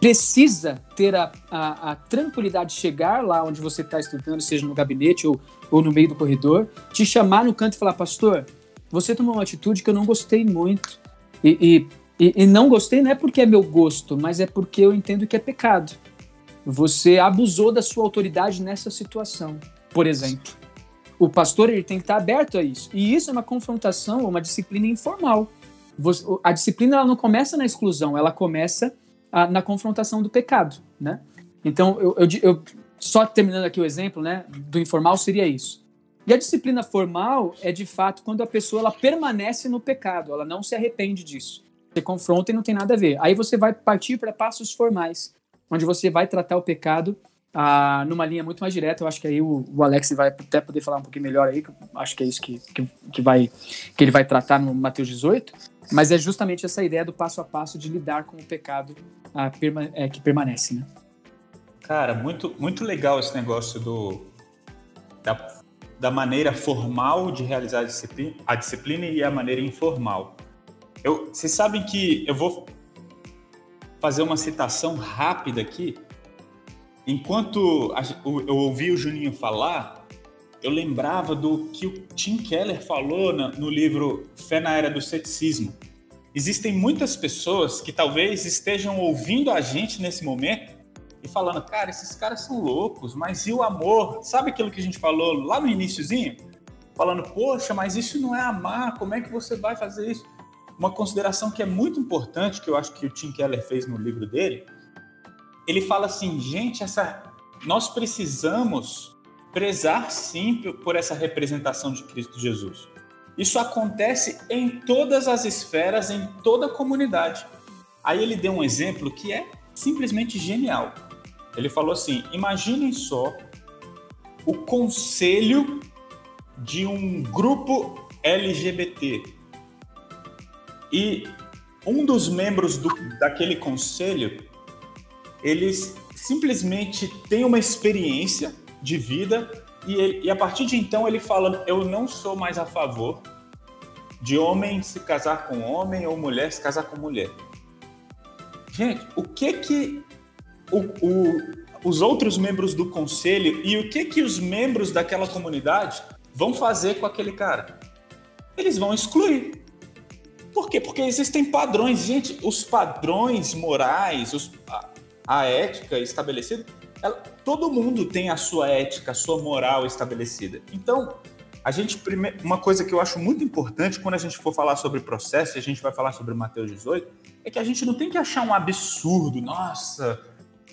precisa ter a, a, a, tranquilidade de chegar lá onde você está estudando, seja no gabinete ou, ou no meio do corredor, te chamar no canto e falar, pastor, você tomou uma atitude que eu não gostei muito. E, e, e, não gostei não é porque é meu gosto, mas é porque eu entendo que é pecado. Você abusou da sua autoridade nessa situação, por exemplo. O pastor ele tem que estar aberto a isso. E isso é uma confrontação, uma disciplina informal. a disciplina ela não começa na exclusão, ela começa a, na confrontação do pecado, né? Então, eu, eu, eu, só terminando aqui o exemplo, né, do informal seria isso. E a disciplina formal é de fato quando a pessoa ela permanece no pecado, ela não se arrepende disso. Você confronta e não tem nada a ver. Aí você vai partir para passos formais, onde você vai tratar o pecado ah, numa linha muito mais direta. Eu acho que aí o, o, Alex vai até poder falar um pouquinho melhor aí, que acho que é isso que, que, que, vai, que ele vai tratar no Mateus 18. Mas é justamente essa ideia do passo a passo de lidar com o pecado ah, perma, é, que permanece, né? Cara, muito, muito legal esse negócio do, da, da maneira formal de realizar a disciplina, a disciplina e a maneira informal. Eu, vocês sabem que eu vou fazer uma citação rápida aqui. Enquanto eu ouvi o Juninho falar, eu lembrava do que o Tim Keller falou no livro Fé na Era do Ceticismo. Existem muitas pessoas que talvez estejam ouvindo a gente nesse momento e falando, cara, esses caras são loucos, mas e o amor? Sabe aquilo que a gente falou lá no iníciozinho? Falando, poxa, mas isso não é amar, como é que você vai fazer isso? Uma consideração que é muito importante, que eu acho que o Tim Keller fez no livro dele, ele fala assim, gente, essa, nós precisamos prezar sim por essa representação de Cristo Jesus. Isso acontece em todas as esferas, em toda a comunidade. Aí ele deu um exemplo que é simplesmente genial. Ele falou assim: imaginem só o conselho de um grupo LGBT. E um dos membros do, daquele conselho, eles simplesmente tem uma experiência de vida e, ele, e a partir de então ele fala: eu não sou mais a favor de homem se casar com homem ou mulher se casar com mulher. Gente, o que que o, o, os outros membros do conselho e o que que os membros daquela comunidade vão fazer com aquele cara? Eles vão excluir. Por quê? Porque existem padrões. Gente, os padrões morais, os, a ética estabelecida ela, todo mundo tem a sua ética, a sua moral estabelecida. Então, a gente uma coisa que eu acho muito importante quando a gente for falar sobre processo, e a gente vai falar sobre Mateus 18, é que a gente não tem que achar um absurdo, nossa,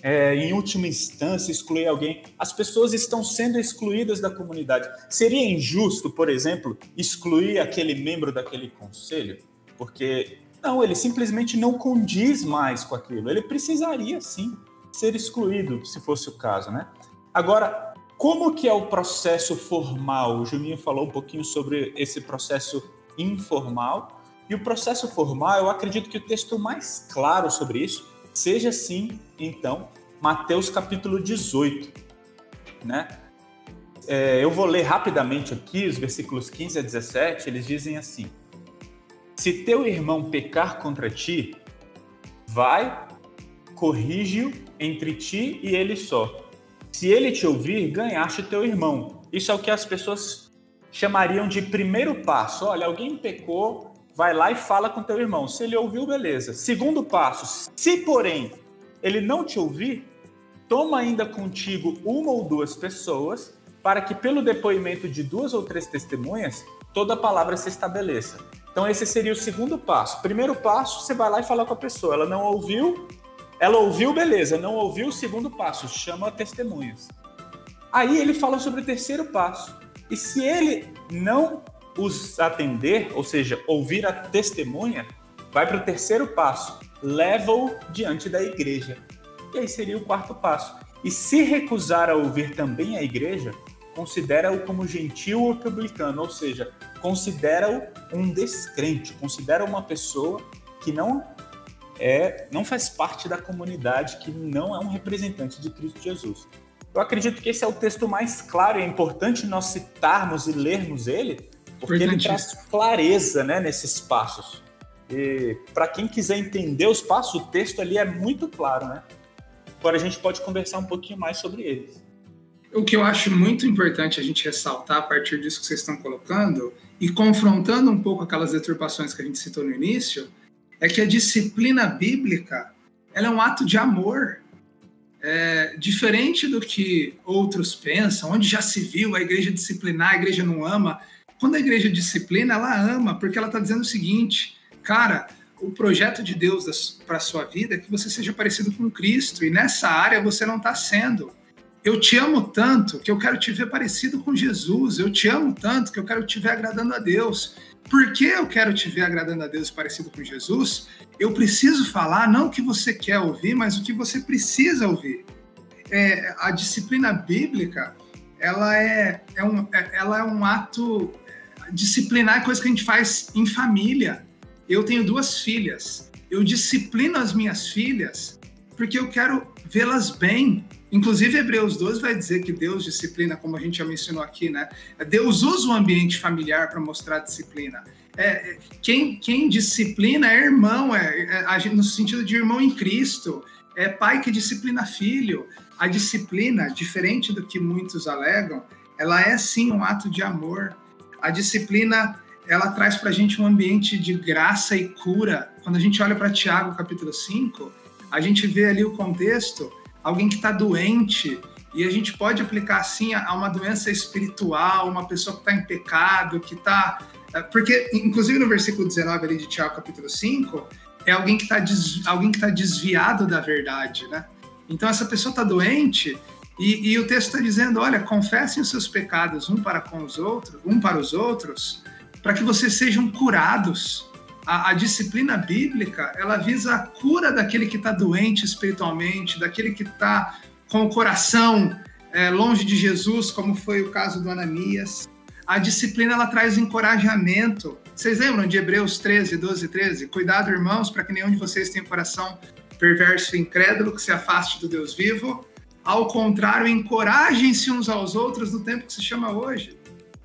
é, em última instância excluir alguém. As pessoas estão sendo excluídas da comunidade. Seria injusto, por exemplo, excluir aquele membro daquele conselho? Porque não, ele simplesmente não condiz mais com aquilo. Ele precisaria sim ser excluído, se fosse o caso, né? Agora, como que é o processo formal? O Juninho falou um pouquinho sobre esse processo informal. E o processo formal, eu acredito que o texto mais claro sobre isso seja sim, então, Mateus capítulo 18, né? É, eu vou ler rapidamente aqui os versículos 15 a 17, eles dizem assim: Se teu irmão pecar contra ti, vai corrige-o entre ti e ele só. Se ele te ouvir, ganhaste teu irmão. Isso é o que as pessoas chamariam de primeiro passo. Olha, alguém pecou, vai lá e fala com teu irmão. Se ele ouviu, beleza. Segundo passo, se porém ele não te ouvir, toma ainda contigo uma ou duas pessoas, para que pelo depoimento de duas ou três testemunhas, toda a palavra se estabeleça. Então esse seria o segundo passo. Primeiro passo, você vai lá e fala com a pessoa. Ela não ouviu, ela ouviu, beleza. Não ouviu, o segundo passo, chama testemunhas. Aí ele fala sobre o terceiro passo. E se ele não os atender, ou seja, ouvir a testemunha, vai para o terceiro passo, leva-o diante da igreja. E aí seria o quarto passo. E se recusar a ouvir também a igreja, considera-o como gentil ou publicano, ou seja, considera-o um descrente, considera uma pessoa que não é, não faz parte da comunidade, que não é um representante de Cristo Jesus. Eu acredito que esse é o texto mais claro e é importante nós citarmos e lermos ele, porque ele traz clareza né, nesses passos. E para quem quiser entender os passos, o texto ali é muito claro, né? Agora a gente pode conversar um pouquinho mais sobre eles. O que eu acho muito importante a gente ressaltar a partir disso que vocês estão colocando e confrontando um pouco aquelas deturpações que a gente citou no início, é que a disciplina bíblica ela é um ato de amor. É, diferente do que outros pensam, onde já se viu a igreja disciplinar, a igreja não ama. Quando a igreja disciplina, ela ama, porque ela está dizendo o seguinte, cara, o projeto de Deus para a sua vida é que você seja parecido com Cristo, e nessa área você não está sendo. Eu te amo tanto que eu quero te ver parecido com Jesus, eu te amo tanto que eu quero te ver agradando a Deus. Por que eu quero te ver agradando a Deus parecido com Jesus? Eu preciso falar não o que você quer ouvir, mas o que você precisa ouvir. É, a disciplina bíblica, ela é, é, um, é, ela é um ato disciplinar é coisa que a gente faz em família. Eu tenho duas filhas. Eu disciplino as minhas filhas porque eu quero vê-las bem. Inclusive, Hebreus 12 vai dizer que Deus disciplina, como a gente já mencionou aqui, né? Deus usa o ambiente familiar para mostrar disciplina. É, quem, quem disciplina é irmão, é, é, no sentido de irmão em Cristo, é pai que disciplina filho. A disciplina, diferente do que muitos alegam, ela é sim um ato de amor. A disciplina ela traz para a gente um ambiente de graça e cura. Quando a gente olha para Tiago, capítulo 5, a gente vê ali o contexto, alguém que está doente, e a gente pode aplicar assim a uma doença espiritual, uma pessoa que está em pecado, que está. É, porque, inclusive, no versículo 19 ali de Tiago, capítulo 5, é alguém que está des... alguém que tá desviado da verdade, né? Então, essa pessoa está doente e, e, o texto está dizendo: olha, confessem os seus pecados um para com os outros, um para os outros, para que vocês sejam curados. A, a, disciplina bíblica ela visa a cura daquele que está doente espiritualmente, daquele que está com o coração é, longe de Jesus, como foi o caso do Ananias. A disciplina ela traz encorajamento. Vocês lembram de Hebreus 13, 12 13? Cuidado, irmãos, para que nenhum de vocês tenha coração perverso e incrédulo, que se afaste do Deus vivo. Ao contrário, encorajem-se uns aos outros no tempo que se chama hoje.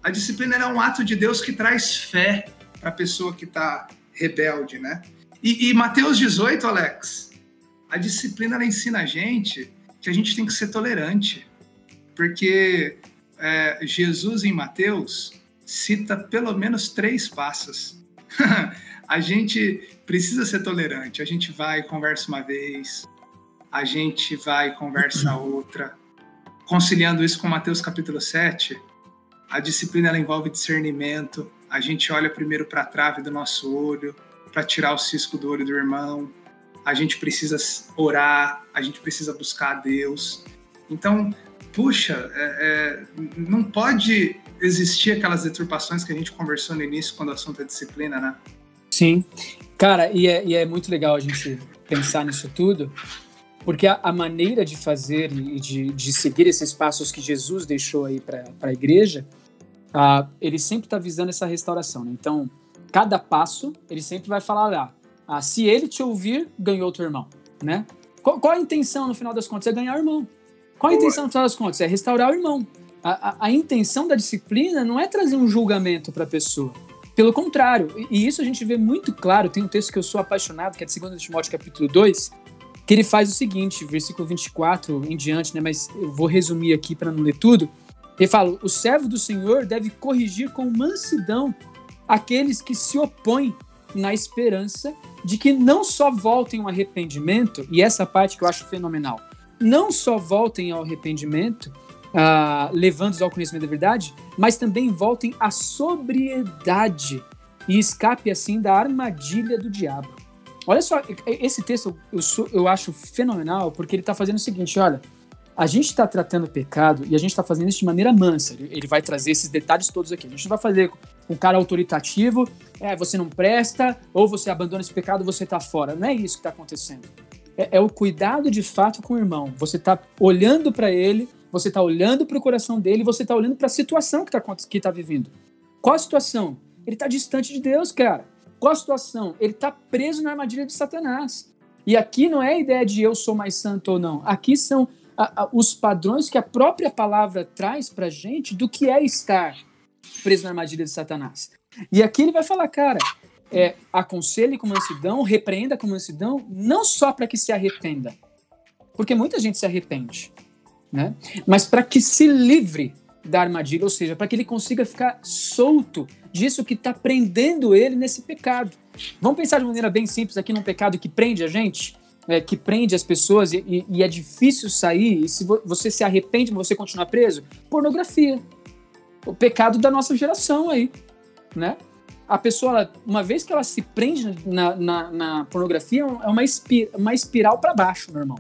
A disciplina é um ato de Deus que traz fé para a pessoa que está rebelde, né? E, e Mateus 18, Alex, a disciplina ela ensina a gente que a gente tem que ser tolerante, porque é, Jesus em Mateus cita pelo menos três passos. a gente precisa ser tolerante. A gente vai e conversa uma vez, a gente vai e conversa outra. Conciliando isso com Mateus capítulo 7, a disciplina ela envolve discernimento. A gente olha primeiro para a trave do nosso olho, para tirar o cisco do olho do irmão. A gente precisa orar, a gente precisa buscar a Deus. Então, puxa, é, é, não pode existir aquelas deturpações que a gente conversou no início quando o assunto é disciplina, né? Sim. Cara, e é, e é muito legal a gente pensar nisso tudo, porque a, a maneira de fazer e de, de, seguir esses passos que Jesus deixou aí para a igreja, ele sempre está visando essa restauração. Né? Então, cada passo, ele sempre vai falar lá, ah, se ele te ouvir, ganhou teu irmão, né? Qual, qual, a intenção, no final das contas? É ganhar o irmão. Qual a intenção, no final das contas? É restaurar o irmão. A, a, a intenção da disciplina não é trazer um julgamento para a pessoa. Pelo contrário, e, e isso a gente vê muito claro, tem um texto que eu sou apaixonado, que é de 2 Timóteo capítulo 2, que ele faz o seguinte, versículo 24 em diante, né, mas eu vou resumir aqui para não ler tudo. Ele fala: O servo do Senhor deve corrigir com mansidão aqueles que se opõem na esperança de que não só voltem ao arrependimento, e essa parte que eu acho fenomenal, não só voltem ao arrependimento, uh, levando-os ao conhecimento da verdade, mas também voltem à sobriedade e escape assim da armadilha do diabo. Olha só, esse texto eu, eu acho fenomenal porque ele está fazendo o seguinte: olha, a gente está tratando o pecado e a gente está fazendo isso de maneira mansa. Ele, vai trazer esses detalhes todos aqui. A gente não vai fazer com um cara autoritativo, é, você não presta, ou você abandona esse pecado, você está fora. Não é isso que está acontecendo. É, é, o cuidado de fato com o irmão. Você está olhando para ele, você está olhando para o coração dele, você está olhando para a situação que está que tá vivendo. Qual a situação? Ele está distante de Deus, cara. Qual a situação? Ele está preso na armadilha de Satanás. E aqui não é a ideia de eu sou mais santo ou não. Aqui são a, a, os padrões que a própria palavra traz para gente do que é estar preso na armadilha de Satanás. E aqui ele vai falar, cara, é, aconselhe com mansidão, repreenda com mansidão, não só para que se arrependa, porque muita gente se arrepende, né? Mas para que se livre da armadilha, ou seja, para que ele consiga ficar solto disso que está prendendo ele nesse pecado. Vamos pensar de maneira bem simples aqui num pecado que prende a gente, é, que prende as pessoas e, e, e, é difícil sair. E se você se arrepende, você continua preso, pornografia, o pecado da nossa geração aí, né? A pessoa, uma vez que ela se prende na, na, na pornografia, é uma, espir, uma espiral para baixo, meu irmão.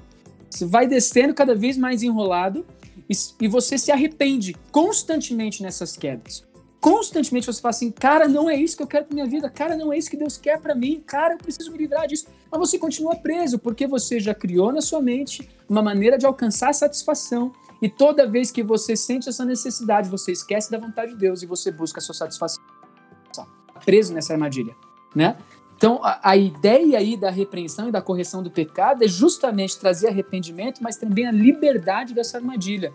Você vai descendo cada vez mais enrolado e, e você se arrepende constantemente nessas quedas constantemente você fala assim, cara, não é isso que eu quero pra minha vida, cara, não é isso que Deus quer para mim, cara, eu preciso me livrar disso. Mas você continua preso, porque você já criou na sua mente uma maneira de alcançar satisfação. E toda vez que você sente essa necessidade, você esquece da vontade de Deus e você busca a sua satisfação. Preso nessa armadilha, né? Então, a, a, ideia aí da repreensão e da correção do pecado é justamente trazer arrependimento, mas também a liberdade dessa armadilha.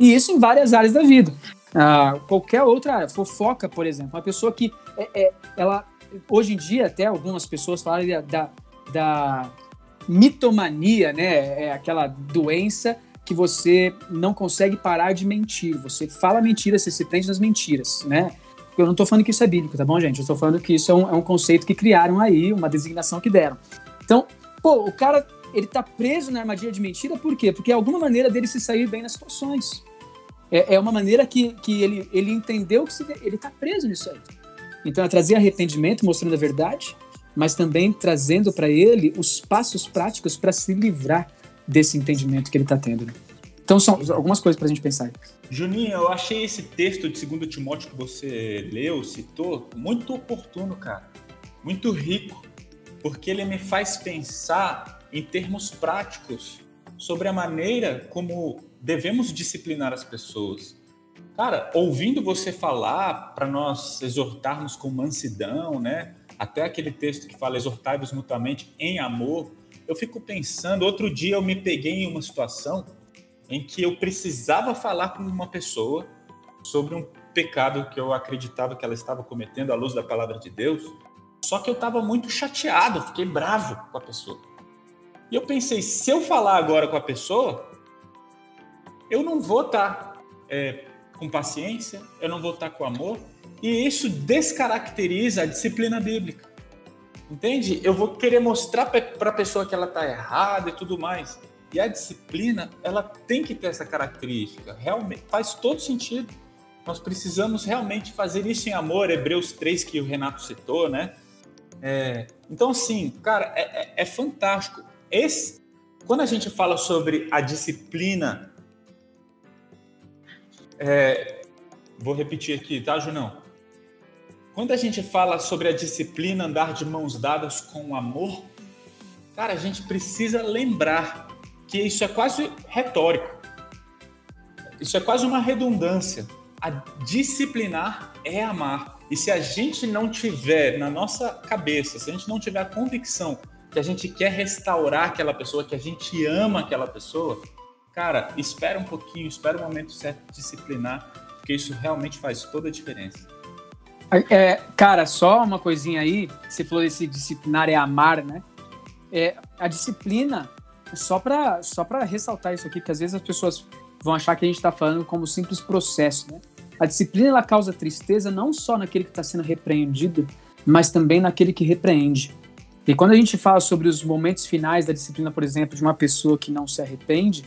E isso em várias áreas da vida. Ah, qualquer outra área, fofoca, por exemplo, uma pessoa que é, é, ela hoje em dia até algumas pessoas falam da, da mitomania, né? É aquela doença que você não consegue parar de mentir. Você fala mentiras, você se prende nas mentiras, né? Eu não estou falando que isso é bíblico, tá bom, gente? Eu estou falando que isso é um, é um, conceito que criaram aí, uma designação que deram. Então, pô, o cara, ele tá preso na armadilha de mentira por quê? Porque é alguma maneira dele se sair bem nas situações. É, é uma maneira que, que ele, ele entendeu que se, ele está preso nisso aí. Então é trazer arrependimento, mostrando a verdade, mas também trazendo para ele os passos práticos para se livrar desse entendimento que ele está tendo. Né? Então são algumas coisas para a gente pensar. Juninho, eu achei esse texto de 2 Timóteo que você leu, citou, muito oportuno, cara. Muito rico, porque ele me faz pensar em termos práticos sobre a maneira como devemos disciplinar as pessoas. Cara, ouvindo você falar para nós exortarmos com mansidão, né? Até aquele texto que fala exortai-vos mutuamente em amor, eu fico pensando, outro dia eu me peguei em uma situação em que eu precisava falar com uma pessoa sobre um pecado que eu acreditava que ela estava cometendo à luz da palavra de Deus, só que eu estava muito chateado, fiquei bravo com a pessoa. E eu pensei, se eu falar agora com a pessoa, eu não vou estar tá, é, com paciência, eu não vou estar tá com amor, e isso descaracteriza a disciplina bíblica. Entende? Eu vou querer mostrar para a pessoa que ela está errada e tudo mais. E a disciplina, ela tem que ter essa característica. Realmente faz todo sentido. Nós precisamos realmente fazer isso em amor. Hebreus 3, que o Renato citou, né? É, então, assim, cara, é, é, é fantástico. Esse, quando a gente fala sobre a disciplina é, vou repetir aqui, tá, Junão? Quando a gente fala sobre a disciplina andar de mãos dadas com o amor, cara, a gente precisa lembrar que isso é quase retórico. Isso é quase uma redundância. A disciplinar é amar. E se a gente não tiver na nossa cabeça, se a gente não tiver a convicção que a gente quer restaurar aquela pessoa, que a gente ama aquela pessoa, cara, espera um pouquinho, espera o momento certo de disciplinar, porque isso realmente faz toda a diferença. É, cara, só uma coisinha aí, você falou desse disciplinar é amar, né? É, a disciplina, só para só ressaltar isso aqui, porque às vezes as pessoas vão achar que a gente está falando como simples processo, né? A disciplina ela causa tristeza não só naquele que está sendo repreendido, mas também naquele que repreende. E quando a gente fala sobre os momentos finais da disciplina, por exemplo, de uma pessoa que não se arrepende,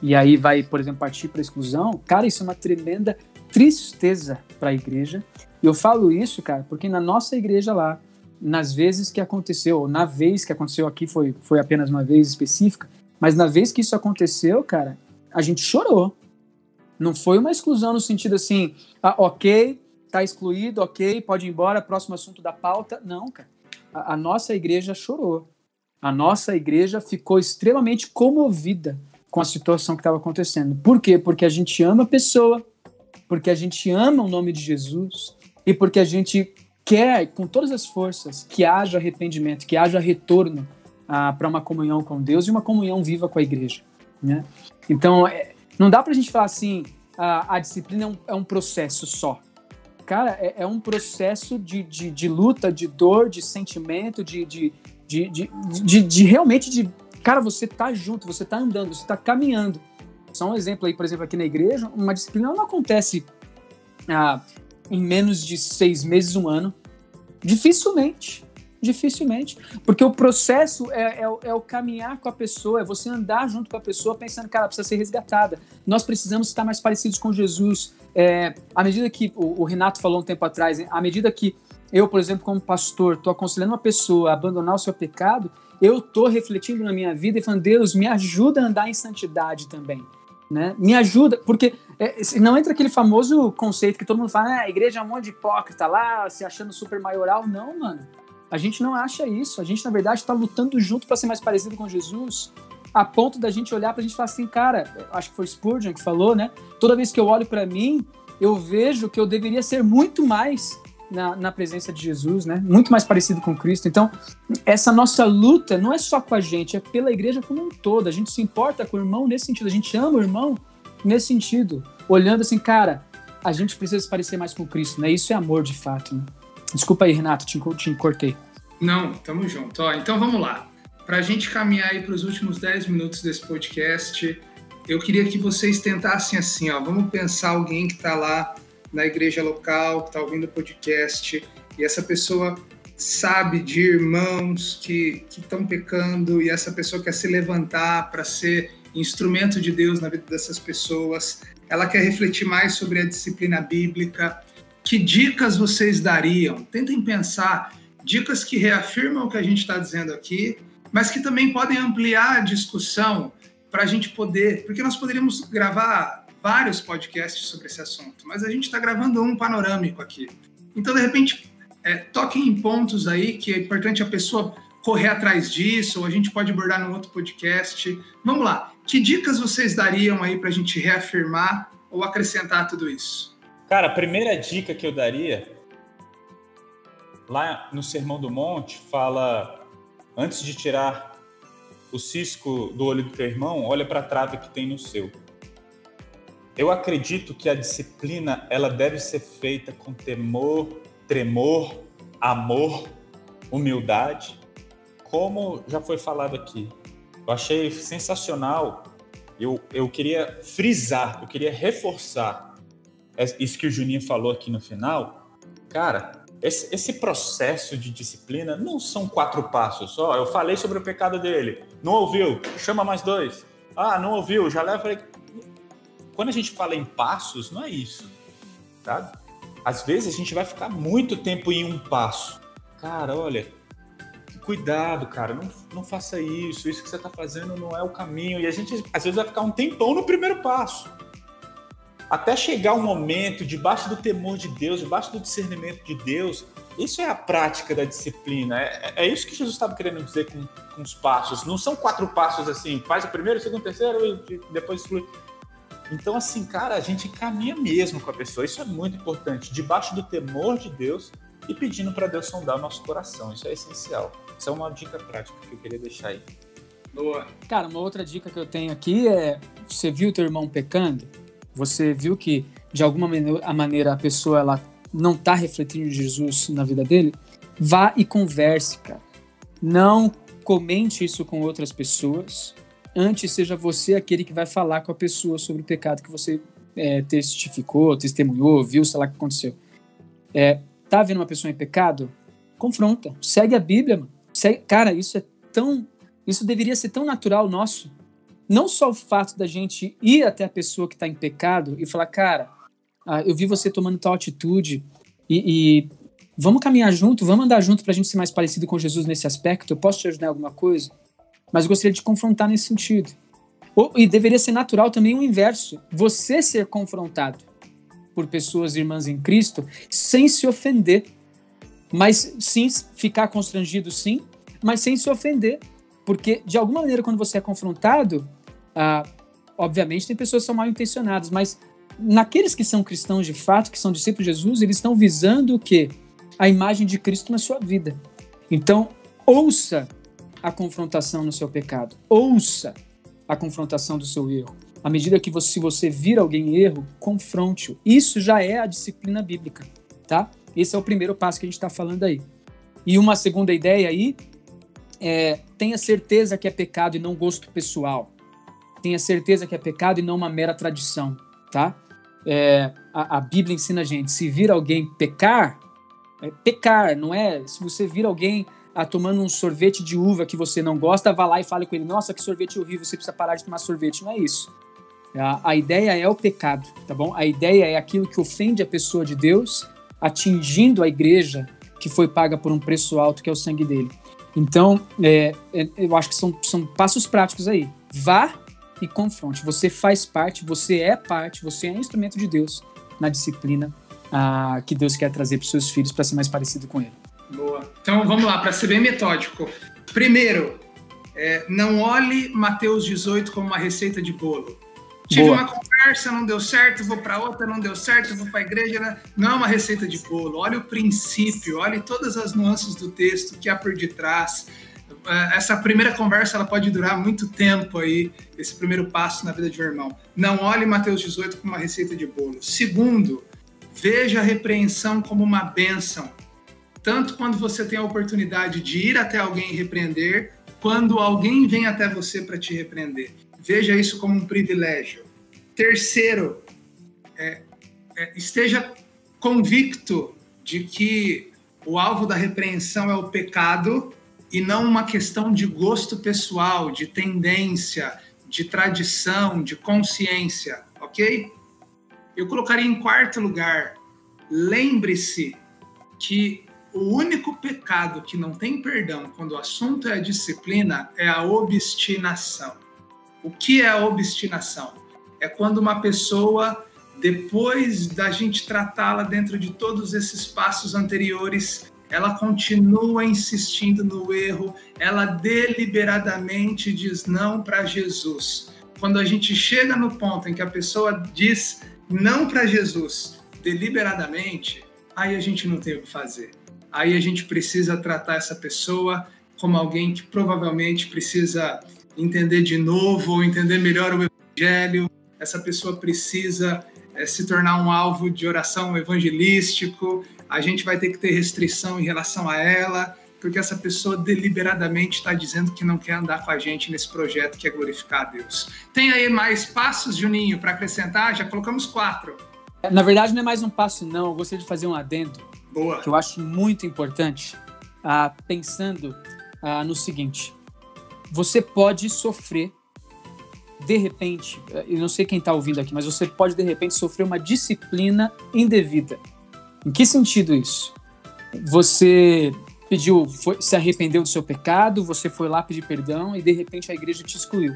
e aí vai, por exemplo, partir para exclusão, cara, isso é uma tremenda tristeza para a igreja. E eu falo isso, cara, porque na nossa igreja lá, nas vezes que aconteceu, ou na vez que aconteceu aqui foi, foi apenas uma vez específica, mas na vez que isso aconteceu, cara, a gente chorou. Não foi uma exclusão no sentido assim, ah, ok, tá excluído, ok, pode ir embora, próximo assunto da pauta. Não, cara. A, a nossa igreja chorou. A nossa igreja ficou extremamente comovida com a situação que estava acontecendo. Por quê? Porque a gente ama a pessoa, porque a gente ama o nome de Jesus e porque a gente quer, com todas as forças, que haja arrependimento, que haja retorno ah, para uma comunhão com Deus e uma comunhão viva com a igreja. Né? Então, é, não dá para a gente falar assim, a, a disciplina é um, é um, processo só. Cara, é, é um processo de, de, de, luta, de dor, de sentimento, de, de, de, de, realmente de Cara, você tá junto, você tá andando, você tá caminhando. Só um exemplo aí, por exemplo, aqui na igreja, uma disciplina não acontece ah, em menos de seis meses, um ano. Dificilmente. Dificilmente. Porque o processo é, é, é, o caminhar com a pessoa, é você andar junto com a pessoa pensando que ela precisa ser resgatada. Nós precisamos estar mais parecidos com Jesus. É, à medida que, o, o, Renato falou um tempo atrás, à medida que eu, por exemplo, como pastor, estou aconselhando uma pessoa a abandonar o seu pecado, eu estou refletindo na minha vida e falando, Deus, me ajuda a andar em santidade também. Né? Me ajuda, porque é, não entra aquele famoso conceito que todo mundo fala, ah, a igreja é um monte de hipócrita lá, se achando super maioral. Não, mano. A gente não acha isso. A gente, na verdade, está lutando junto para ser mais parecido com Jesus, a ponto da gente olhar para a gente falar assim, cara, acho que foi Spurgeon que falou, né? Toda vez que eu olho para mim, eu vejo que eu deveria ser muito mais na, na, presença de Jesus, né? Muito mais parecido com Cristo. Então, essa nossa luta não é só com a gente, é pela igreja como um todo. A gente se importa com o irmão nesse sentido, a gente ama o irmão nesse sentido, olhando assim, cara, a gente precisa se parecer mais com Cristo, né? Isso é amor de fato. Né? Desculpa aí, Renato, te, te cortei. Não, tamo junto. Ó, então vamos lá. Para a gente caminhar aí para os últimos 10 minutos desse podcast, eu queria que vocês tentassem assim, ó, vamos pensar alguém que está lá na igreja local, que está ouvindo o podcast, e essa pessoa sabe de irmãos que estão pecando, e essa pessoa quer se levantar para ser instrumento de Deus na vida dessas pessoas, ela quer refletir mais sobre a disciplina bíblica. Que dicas vocês dariam? Tentem pensar dicas que reafirmam o que a gente está dizendo aqui, mas que também podem ampliar a discussão para a gente poder, porque nós poderíamos gravar vários podcasts sobre esse assunto, mas a gente está gravando um panorâmico aqui. Então, de repente, é, toquem em pontos aí que é importante a pessoa correr atrás disso, ou a gente pode abordar num outro podcast. Vamos lá. Que dicas vocês dariam aí para a gente reafirmar ou acrescentar tudo isso? Cara, a primeira dica que eu daria, lá no Sermão do Monte, fala: antes de tirar o cisco do olho do teu irmão, olha para a trave que tem no seu. Eu acredito que a disciplina ela deve ser feita com temor, tremor, amor, humildade, como já foi falado aqui. Eu achei sensacional. Eu, eu queria frisar, eu queria reforçar isso que o Juninho falou aqui no final. Cara, esse, esse processo de disciplina não são quatro passos só. Eu falei sobre o pecado dele, não ouviu, chama mais dois. Ah, não ouviu, já leva quando a gente fala em passos, não é isso, sabe? Às vezes a gente vai ficar muito tempo em um passo. Cara, olha, cuidado, cara, não, não faça isso, isso que você está fazendo não é o caminho. E a gente, às vezes, vai ficar um tempão no primeiro passo. Até chegar um momento, debaixo do temor de Deus, debaixo do discernimento de Deus, isso é a prática da disciplina. É, é isso que Jesus estava querendo dizer com, com os passos. Não são quatro passos assim, faz o primeiro, o segundo, o terceiro e depois flui. Então, assim, cara, a gente caminha mesmo com a pessoa. Isso é muito importante. Debaixo do temor de Deus e pedindo para Deus sondar o nosso coração. Isso é essencial. Isso é uma dica prática que eu queria deixar aí. Boa. Cara, uma outra dica que eu tenho aqui é: você viu teu irmão pecando? Você viu que de alguma maneira a pessoa ela não está refletindo Jesus na vida dele? Vá e converse, cara. Não comente isso com outras pessoas antes seja você aquele que vai falar com a pessoa sobre o pecado que você é, testificou, testemunhou, viu, sei lá o que aconteceu. É, tá vendo uma pessoa em pecado? Confronta, segue a Bíblia, mano. Cara, isso é tão. Isso deveria ser tão natural nosso. Não só o fato da gente ir até a pessoa que está em pecado e falar, cara, ah, eu vi você tomando tal atitude e, e vamos caminhar junto, vamos andar junto para a gente ser mais parecido com Jesus nesse aspecto. Eu posso te ajudar em alguma coisa? Mas eu gostaria de confrontar nesse sentido. E deveria ser natural também o inverso. Você ser confrontado por pessoas irmãs em Cristo sem se ofender. Mas sim, ficar constrangido, sim, mas sem se ofender. Porque, de alguma maneira, quando você é confrontado, ah, obviamente tem pessoas que são mal intencionadas, mas naqueles que são cristãos de fato, que são discípulos de Jesus, eles estão visando o quê? A imagem de Cristo na sua vida. Então, ouça a confrontação no seu pecado. Ouça a confrontação do seu erro. À medida que você, se você vir alguém em erro, confronte-o. Isso já é a disciplina bíblica, tá? Esse é o primeiro passo que a gente está falando aí. E uma segunda ideia aí é, tenha certeza que é pecado e não gosto pessoal. Tenha certeza que é pecado e não uma mera tradição, tá? É, a, a, Bíblia ensina a gente, se vir alguém pecar, é pecar, não é? Se você vir alguém ah, tomando um sorvete de uva que você não gosta, vá lá e fale com ele, nossa, que sorvete horrível, você precisa parar de tomar sorvete. Não é isso. A, a ideia é o pecado, tá bom? A ideia é aquilo que ofende a pessoa de Deus, atingindo a igreja que foi paga por um preço alto, que é o sangue dele. Então, é, é, eu acho que são, são passos práticos aí. Vá e confronte. Você faz parte, você é parte, você é instrumento de Deus na disciplina ah, que Deus quer trazer para os seus filhos para ser mais parecido com Ele. Boa. Então vamos lá, para ser bem metódico. Primeiro, é, não olhe Mateus 18 como uma receita de bolo. Tive Boa. uma conversa, não deu certo, vou para outra, não deu certo, vou para a igreja. Né? Não é uma receita de bolo. Olhe o princípio, olhe todas as nuances do texto que há por detrás. É, essa primeira conversa ela pode durar muito tempo aí, esse primeiro passo na vida de um irmão. Não olhe Mateus 18 como uma receita de bolo. Segundo, veja a repreensão como uma bênção. Tanto quando você tem a oportunidade de ir até alguém e repreender, quando alguém vem até você para te repreender. Veja isso como um privilégio. Terceiro, é, é, esteja convicto de que o alvo da repreensão é o pecado e não uma questão de gosto pessoal, de tendência, de tradição, de consciência, ok? Eu colocaria em quarto lugar, lembre-se que o único pecado que não tem perdão quando o assunto é a disciplina é a obstinação. O que é obstinação? É quando uma pessoa, depois da gente tratá-la dentro de todos esses passos anteriores, ela continua insistindo no erro, ela deliberadamente diz não para Jesus. Quando a gente chega no ponto em que a pessoa diz não para Jesus deliberadamente, aí a gente não tem o que fazer. Aí a gente precisa tratar essa pessoa como alguém que provavelmente precisa entender de novo ou entender melhor o evangelho. Essa pessoa precisa é, se tornar um alvo de oração evangelístico. A gente vai ter que ter restrição em relação a ela, porque essa pessoa deliberadamente está dizendo que não quer andar com a gente nesse projeto que é glorificar a Deus. Tem aí mais passos, Juninho, para acrescentar? Já colocamos quatro. Na verdade, não é mais um passo, não. Eu gostaria de fazer um adendo. Boa. Que eu acho muito importante, ah, pensando ah, no seguinte: você pode sofrer, de repente, eu não sei quem está ouvindo aqui, mas você pode de repente sofrer uma disciplina indevida. Em que sentido isso? Você pediu, foi, se arrependeu do seu pecado, você foi lá pedir perdão e de repente a igreja te excluiu.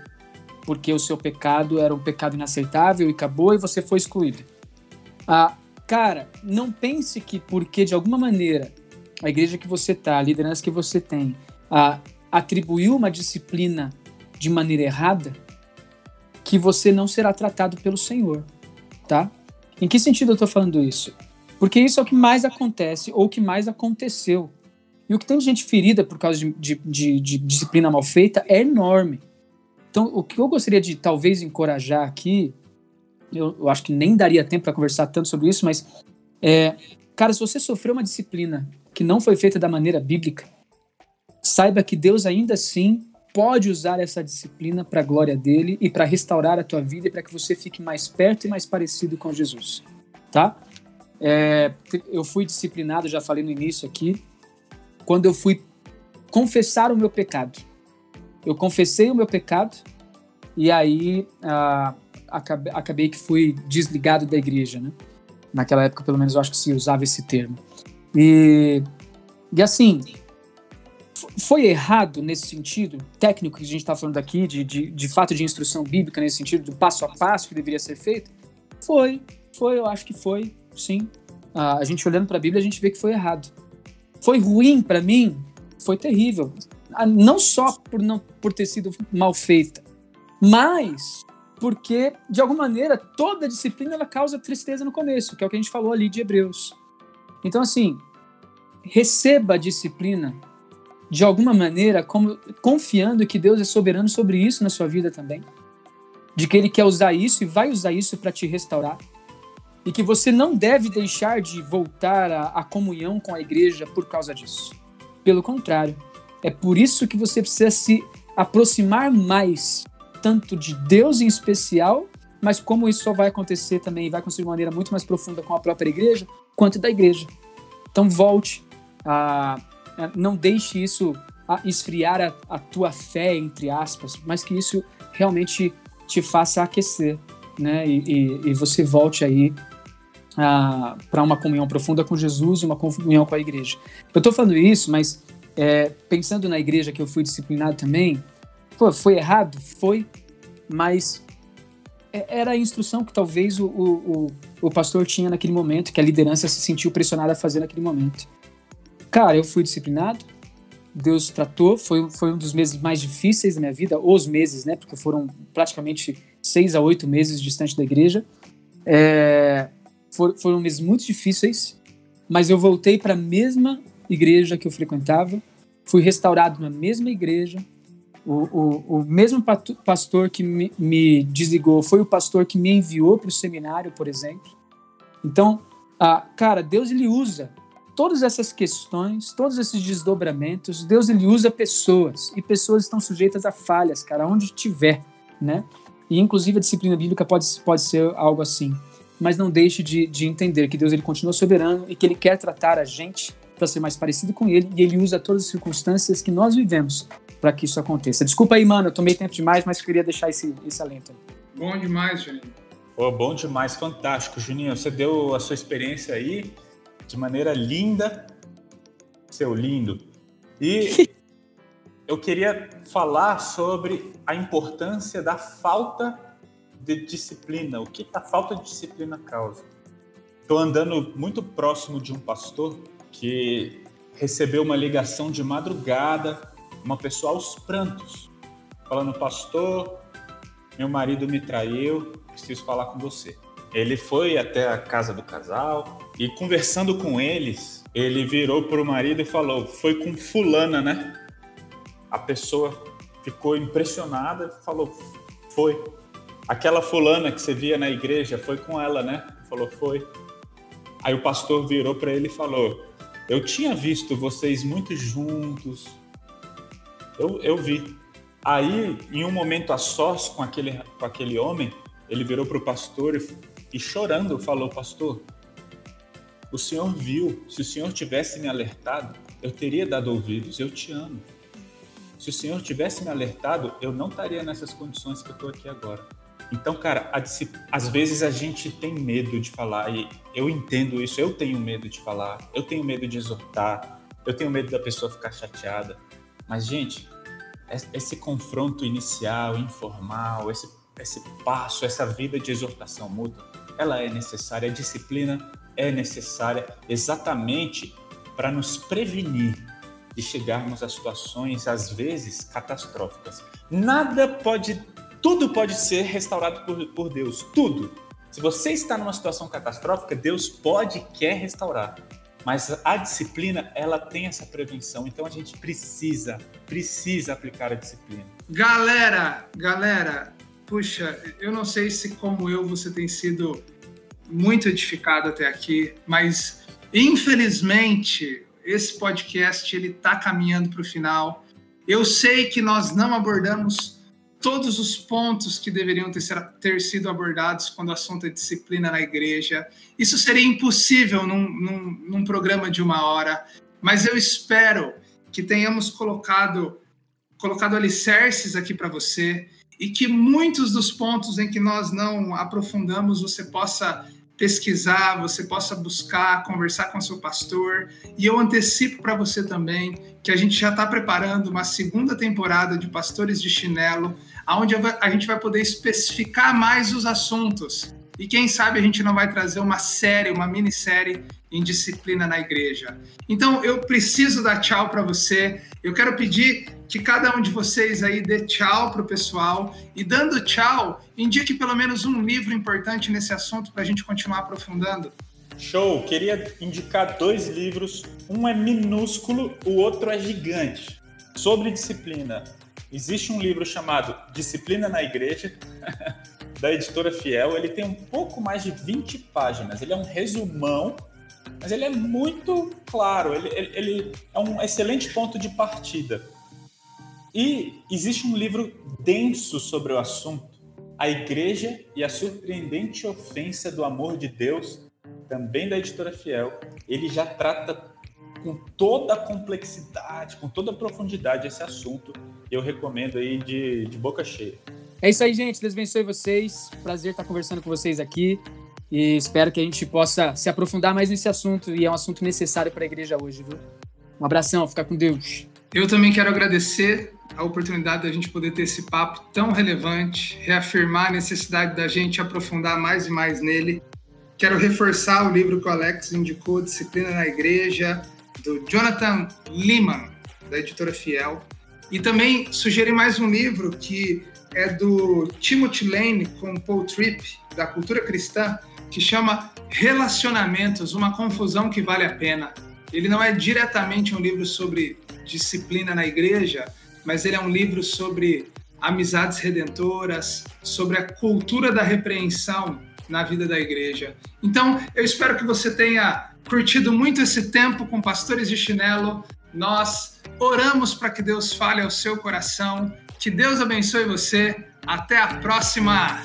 Porque o seu pecado era um pecado inaceitável e acabou e você foi excluído. Ah, cara, não pense que porque de alguma maneira a igreja que você tá, a liderança que você tem, ah, atribuiu uma disciplina de maneira errada, que você não será tratado pelo Senhor, tá? Em que sentido eu estou falando isso? Porque isso é o que mais acontece ou o que mais aconteceu. E o que tem de gente ferida por causa de, de, de, de disciplina mal feita é enorme. Então, o que eu gostaria de talvez encorajar aqui, eu, eu acho que nem daria tempo para conversar tanto sobre isso, mas, é, cara, se você sofreu uma disciplina que não foi feita da maneira bíblica, saiba que Deus ainda assim pode usar essa disciplina para a glória dele e para restaurar a tua vida e para que você fique mais perto e mais parecido com Jesus, tá? É, eu fui disciplinado, já falei no início aqui, quando eu fui confessar o meu pecado. Eu confessei o meu pecado e aí ah, acabei, acabei, que fui desligado da igreja, né? Naquela época, pelo menos, eu acho que se usava esse termo. E, e assim, foi errado nesse sentido, técnico que a gente está falando aqui, de, de, de fato de instrução bíblica nesse sentido, do passo a passo que deveria ser feito? Foi, foi, eu acho que foi, sim. Ah, a gente olhando para a Bíblia, a gente vê que foi errado. Foi ruim para mim? Foi terrível. Ah, não só por, não, por ter sido mal feita, mas porque, de alguma maneira, toda disciplina ela causa tristeza no começo, que é o que a gente falou ali de Hebreus. Então, assim, receba a disciplina de alguma maneira, como, confiando que Deus é soberano sobre isso na sua vida também. De que Ele quer usar isso e vai usar isso para te restaurar. E que você não deve deixar de voltar à, comunhão com a igreja por causa disso. Pelo contrário, É por isso que você precisa se aproximar mais, tanto de Deus em especial, mas como isso só vai acontecer também, vai acontecer de maneira muito mais profunda com a própria igreja, quanto da igreja. Então volte, a não deixe isso a esfriar a, a tua fé, entre aspas, mas que isso realmente te faça aquecer, né? E, e, e você volte aí para uma comunhão profunda com Jesus e uma comunhão com a igreja. Eu estou falando isso, mas é, pensando na igreja que eu fui disciplinado também, pô, foi errado? Foi, mas é, era a instrução que talvez o, o, o, pastor tinha naquele momento, que a liderança se sentiu pressionada a fazer naquele momento. Cara, eu fui disciplinado, Deus tratou, foi, foi um dos meses mais difíceis da minha vida, os meses, né, porque foram praticamente seis a oito meses distante da igreja. É, for, foram meses muito difíceis, mas eu voltei para a mesma igreja que eu frequentava, fui restaurado na mesma igreja. O, o, o mesmo pastor que me, me, desligou foi o pastor que me enviou para o seminário, por exemplo. Então, ah, cara, Deus ele usa todas essas questões, todos esses desdobramentos. Deus ele usa pessoas e pessoas estão sujeitas a falhas, cara, onde tiver, né? E inclusive a disciplina bíblica pode, pode ser algo assim. Mas não deixe de, de entender que Deus ele continua soberano e que ele quer tratar a gente para ser mais parecido com ele, e ele usa todas as circunstâncias que nós vivemos para que isso aconteça. Desculpa aí, mano, eu tomei tempo demais, mas queria deixar esse, esse alento. Bom demais, Juninho. Oh, bom demais, fantástico, Juninho. Você deu a sua experiência aí de maneira linda, seu lindo. E eu queria falar sobre a importância da falta de disciplina, o que a falta de disciplina causa. Estou andando muito próximo de um pastor que recebeu uma ligação de madrugada, uma pessoa aos prantos, falando: Pastor, meu marido me traiu, preciso falar com você. Ele foi até a casa do casal e, conversando com eles, ele virou para o marido e falou: Foi com Fulana, né? A pessoa ficou impressionada e falou: Foi. Aquela Fulana que você via na igreja, foi com ela, né? Falou: Foi. Aí o pastor virou para ele e falou: eu tinha visto vocês muito juntos. Eu, eu vi. Aí, em um momento a sós com aquele, com aquele homem, ele virou para o pastor e, e chorando falou: Pastor, o senhor viu. Se o senhor tivesse me alertado, eu teria dado ouvidos. Eu te amo. Se o senhor tivesse me alertado, eu não estaria nessas condições que eu estou aqui agora. Então, cara, às vezes a gente tem medo de falar, e eu entendo isso, eu tenho medo de falar, eu tenho medo de exortar, eu tenho medo da pessoa ficar chateada. Mas, gente, esse confronto inicial, informal, esse, esse passo, essa vida de exortação mútua, ela é necessária, a disciplina é necessária exatamente para nos prevenir de chegarmos a situações, às vezes, catastróficas. Nada pode tudo pode ser restaurado por, por Deus, tudo. Se você está numa situação catastrófica, Deus pode e quer restaurar. Mas a disciplina, ela tem essa prevenção. Então a gente precisa, precisa aplicar a disciplina. Galera, galera, puxa, eu não sei se como eu você tem sido muito edificado até aqui, mas infelizmente esse podcast ele está caminhando para o final. Eu sei que nós não abordamos todos os pontos que deveriam ter, ter, sido abordados quando o assunto é disciplina na igreja. Isso seria impossível num, num, num programa de uma hora, mas eu espero que tenhamos colocado, colocado alicerces aqui para você e que muitos dos pontos em que nós não aprofundamos você possa pesquisar, você possa buscar, conversar com seu pastor. E eu antecipo para você também que a gente já está preparando uma segunda temporada de Pastores de Chinelo onde a gente vai poder especificar mais os assuntos. E quem sabe a gente não vai trazer uma série, uma minissérie em disciplina na igreja. Então eu preciso dar tchau para você. Eu quero pedir que cada um de vocês aí dê tchau para o pessoal e dando tchau, indique pelo menos um livro importante nesse assunto para a gente continuar aprofundando. Show! Queria indicar dois livros. Um é minúsculo, o outro é gigante. Sobre disciplina. Existe um livro chamado Disciplina na Igreja, da editora Fiel. Ele tem um pouco mais de 20 páginas. Ele é um resumão, mas ele é muito claro. Ele, ele, ele é um excelente ponto de partida. E existe um livro denso sobre o assunto, A Igreja e a Surpreendente Ofensa do Amor de Deus, também da editora Fiel. Ele já trata com toda a complexidade, com toda a profundidade esse assunto. Eu recomendo aí de, de boca cheia. É isso aí, gente. Deus abençoe vocês. Prazer estar conversando com vocês aqui. E espero que a gente possa se aprofundar mais nesse assunto. E é um assunto necessário para a igreja hoje, viu? Um abração, fica com Deus. Eu também quero agradecer a oportunidade da gente poder ter esse papo tão relevante, reafirmar a necessidade da gente aprofundar mais e mais nele. Quero reforçar o livro que o Alex indicou, Disciplina na Igreja, do Jonathan Lehman, da editora Fiel. E também sugerir mais um livro que é do Timothy Lane com Paul Tripp, da Cultura Cristã, que chama Relacionamentos, uma confusão que vale a pena. Ele não é diretamente um livro sobre disciplina na igreja, mas ele é um livro sobre amizades redentoras, sobre a cultura da repreensão na vida da igreja. Então, eu espero que você tenha curtido muito esse tempo com Pastores de Chinelo. Nós oramos para que Deus fale ao seu coração. Que Deus abençoe você. Até a próxima!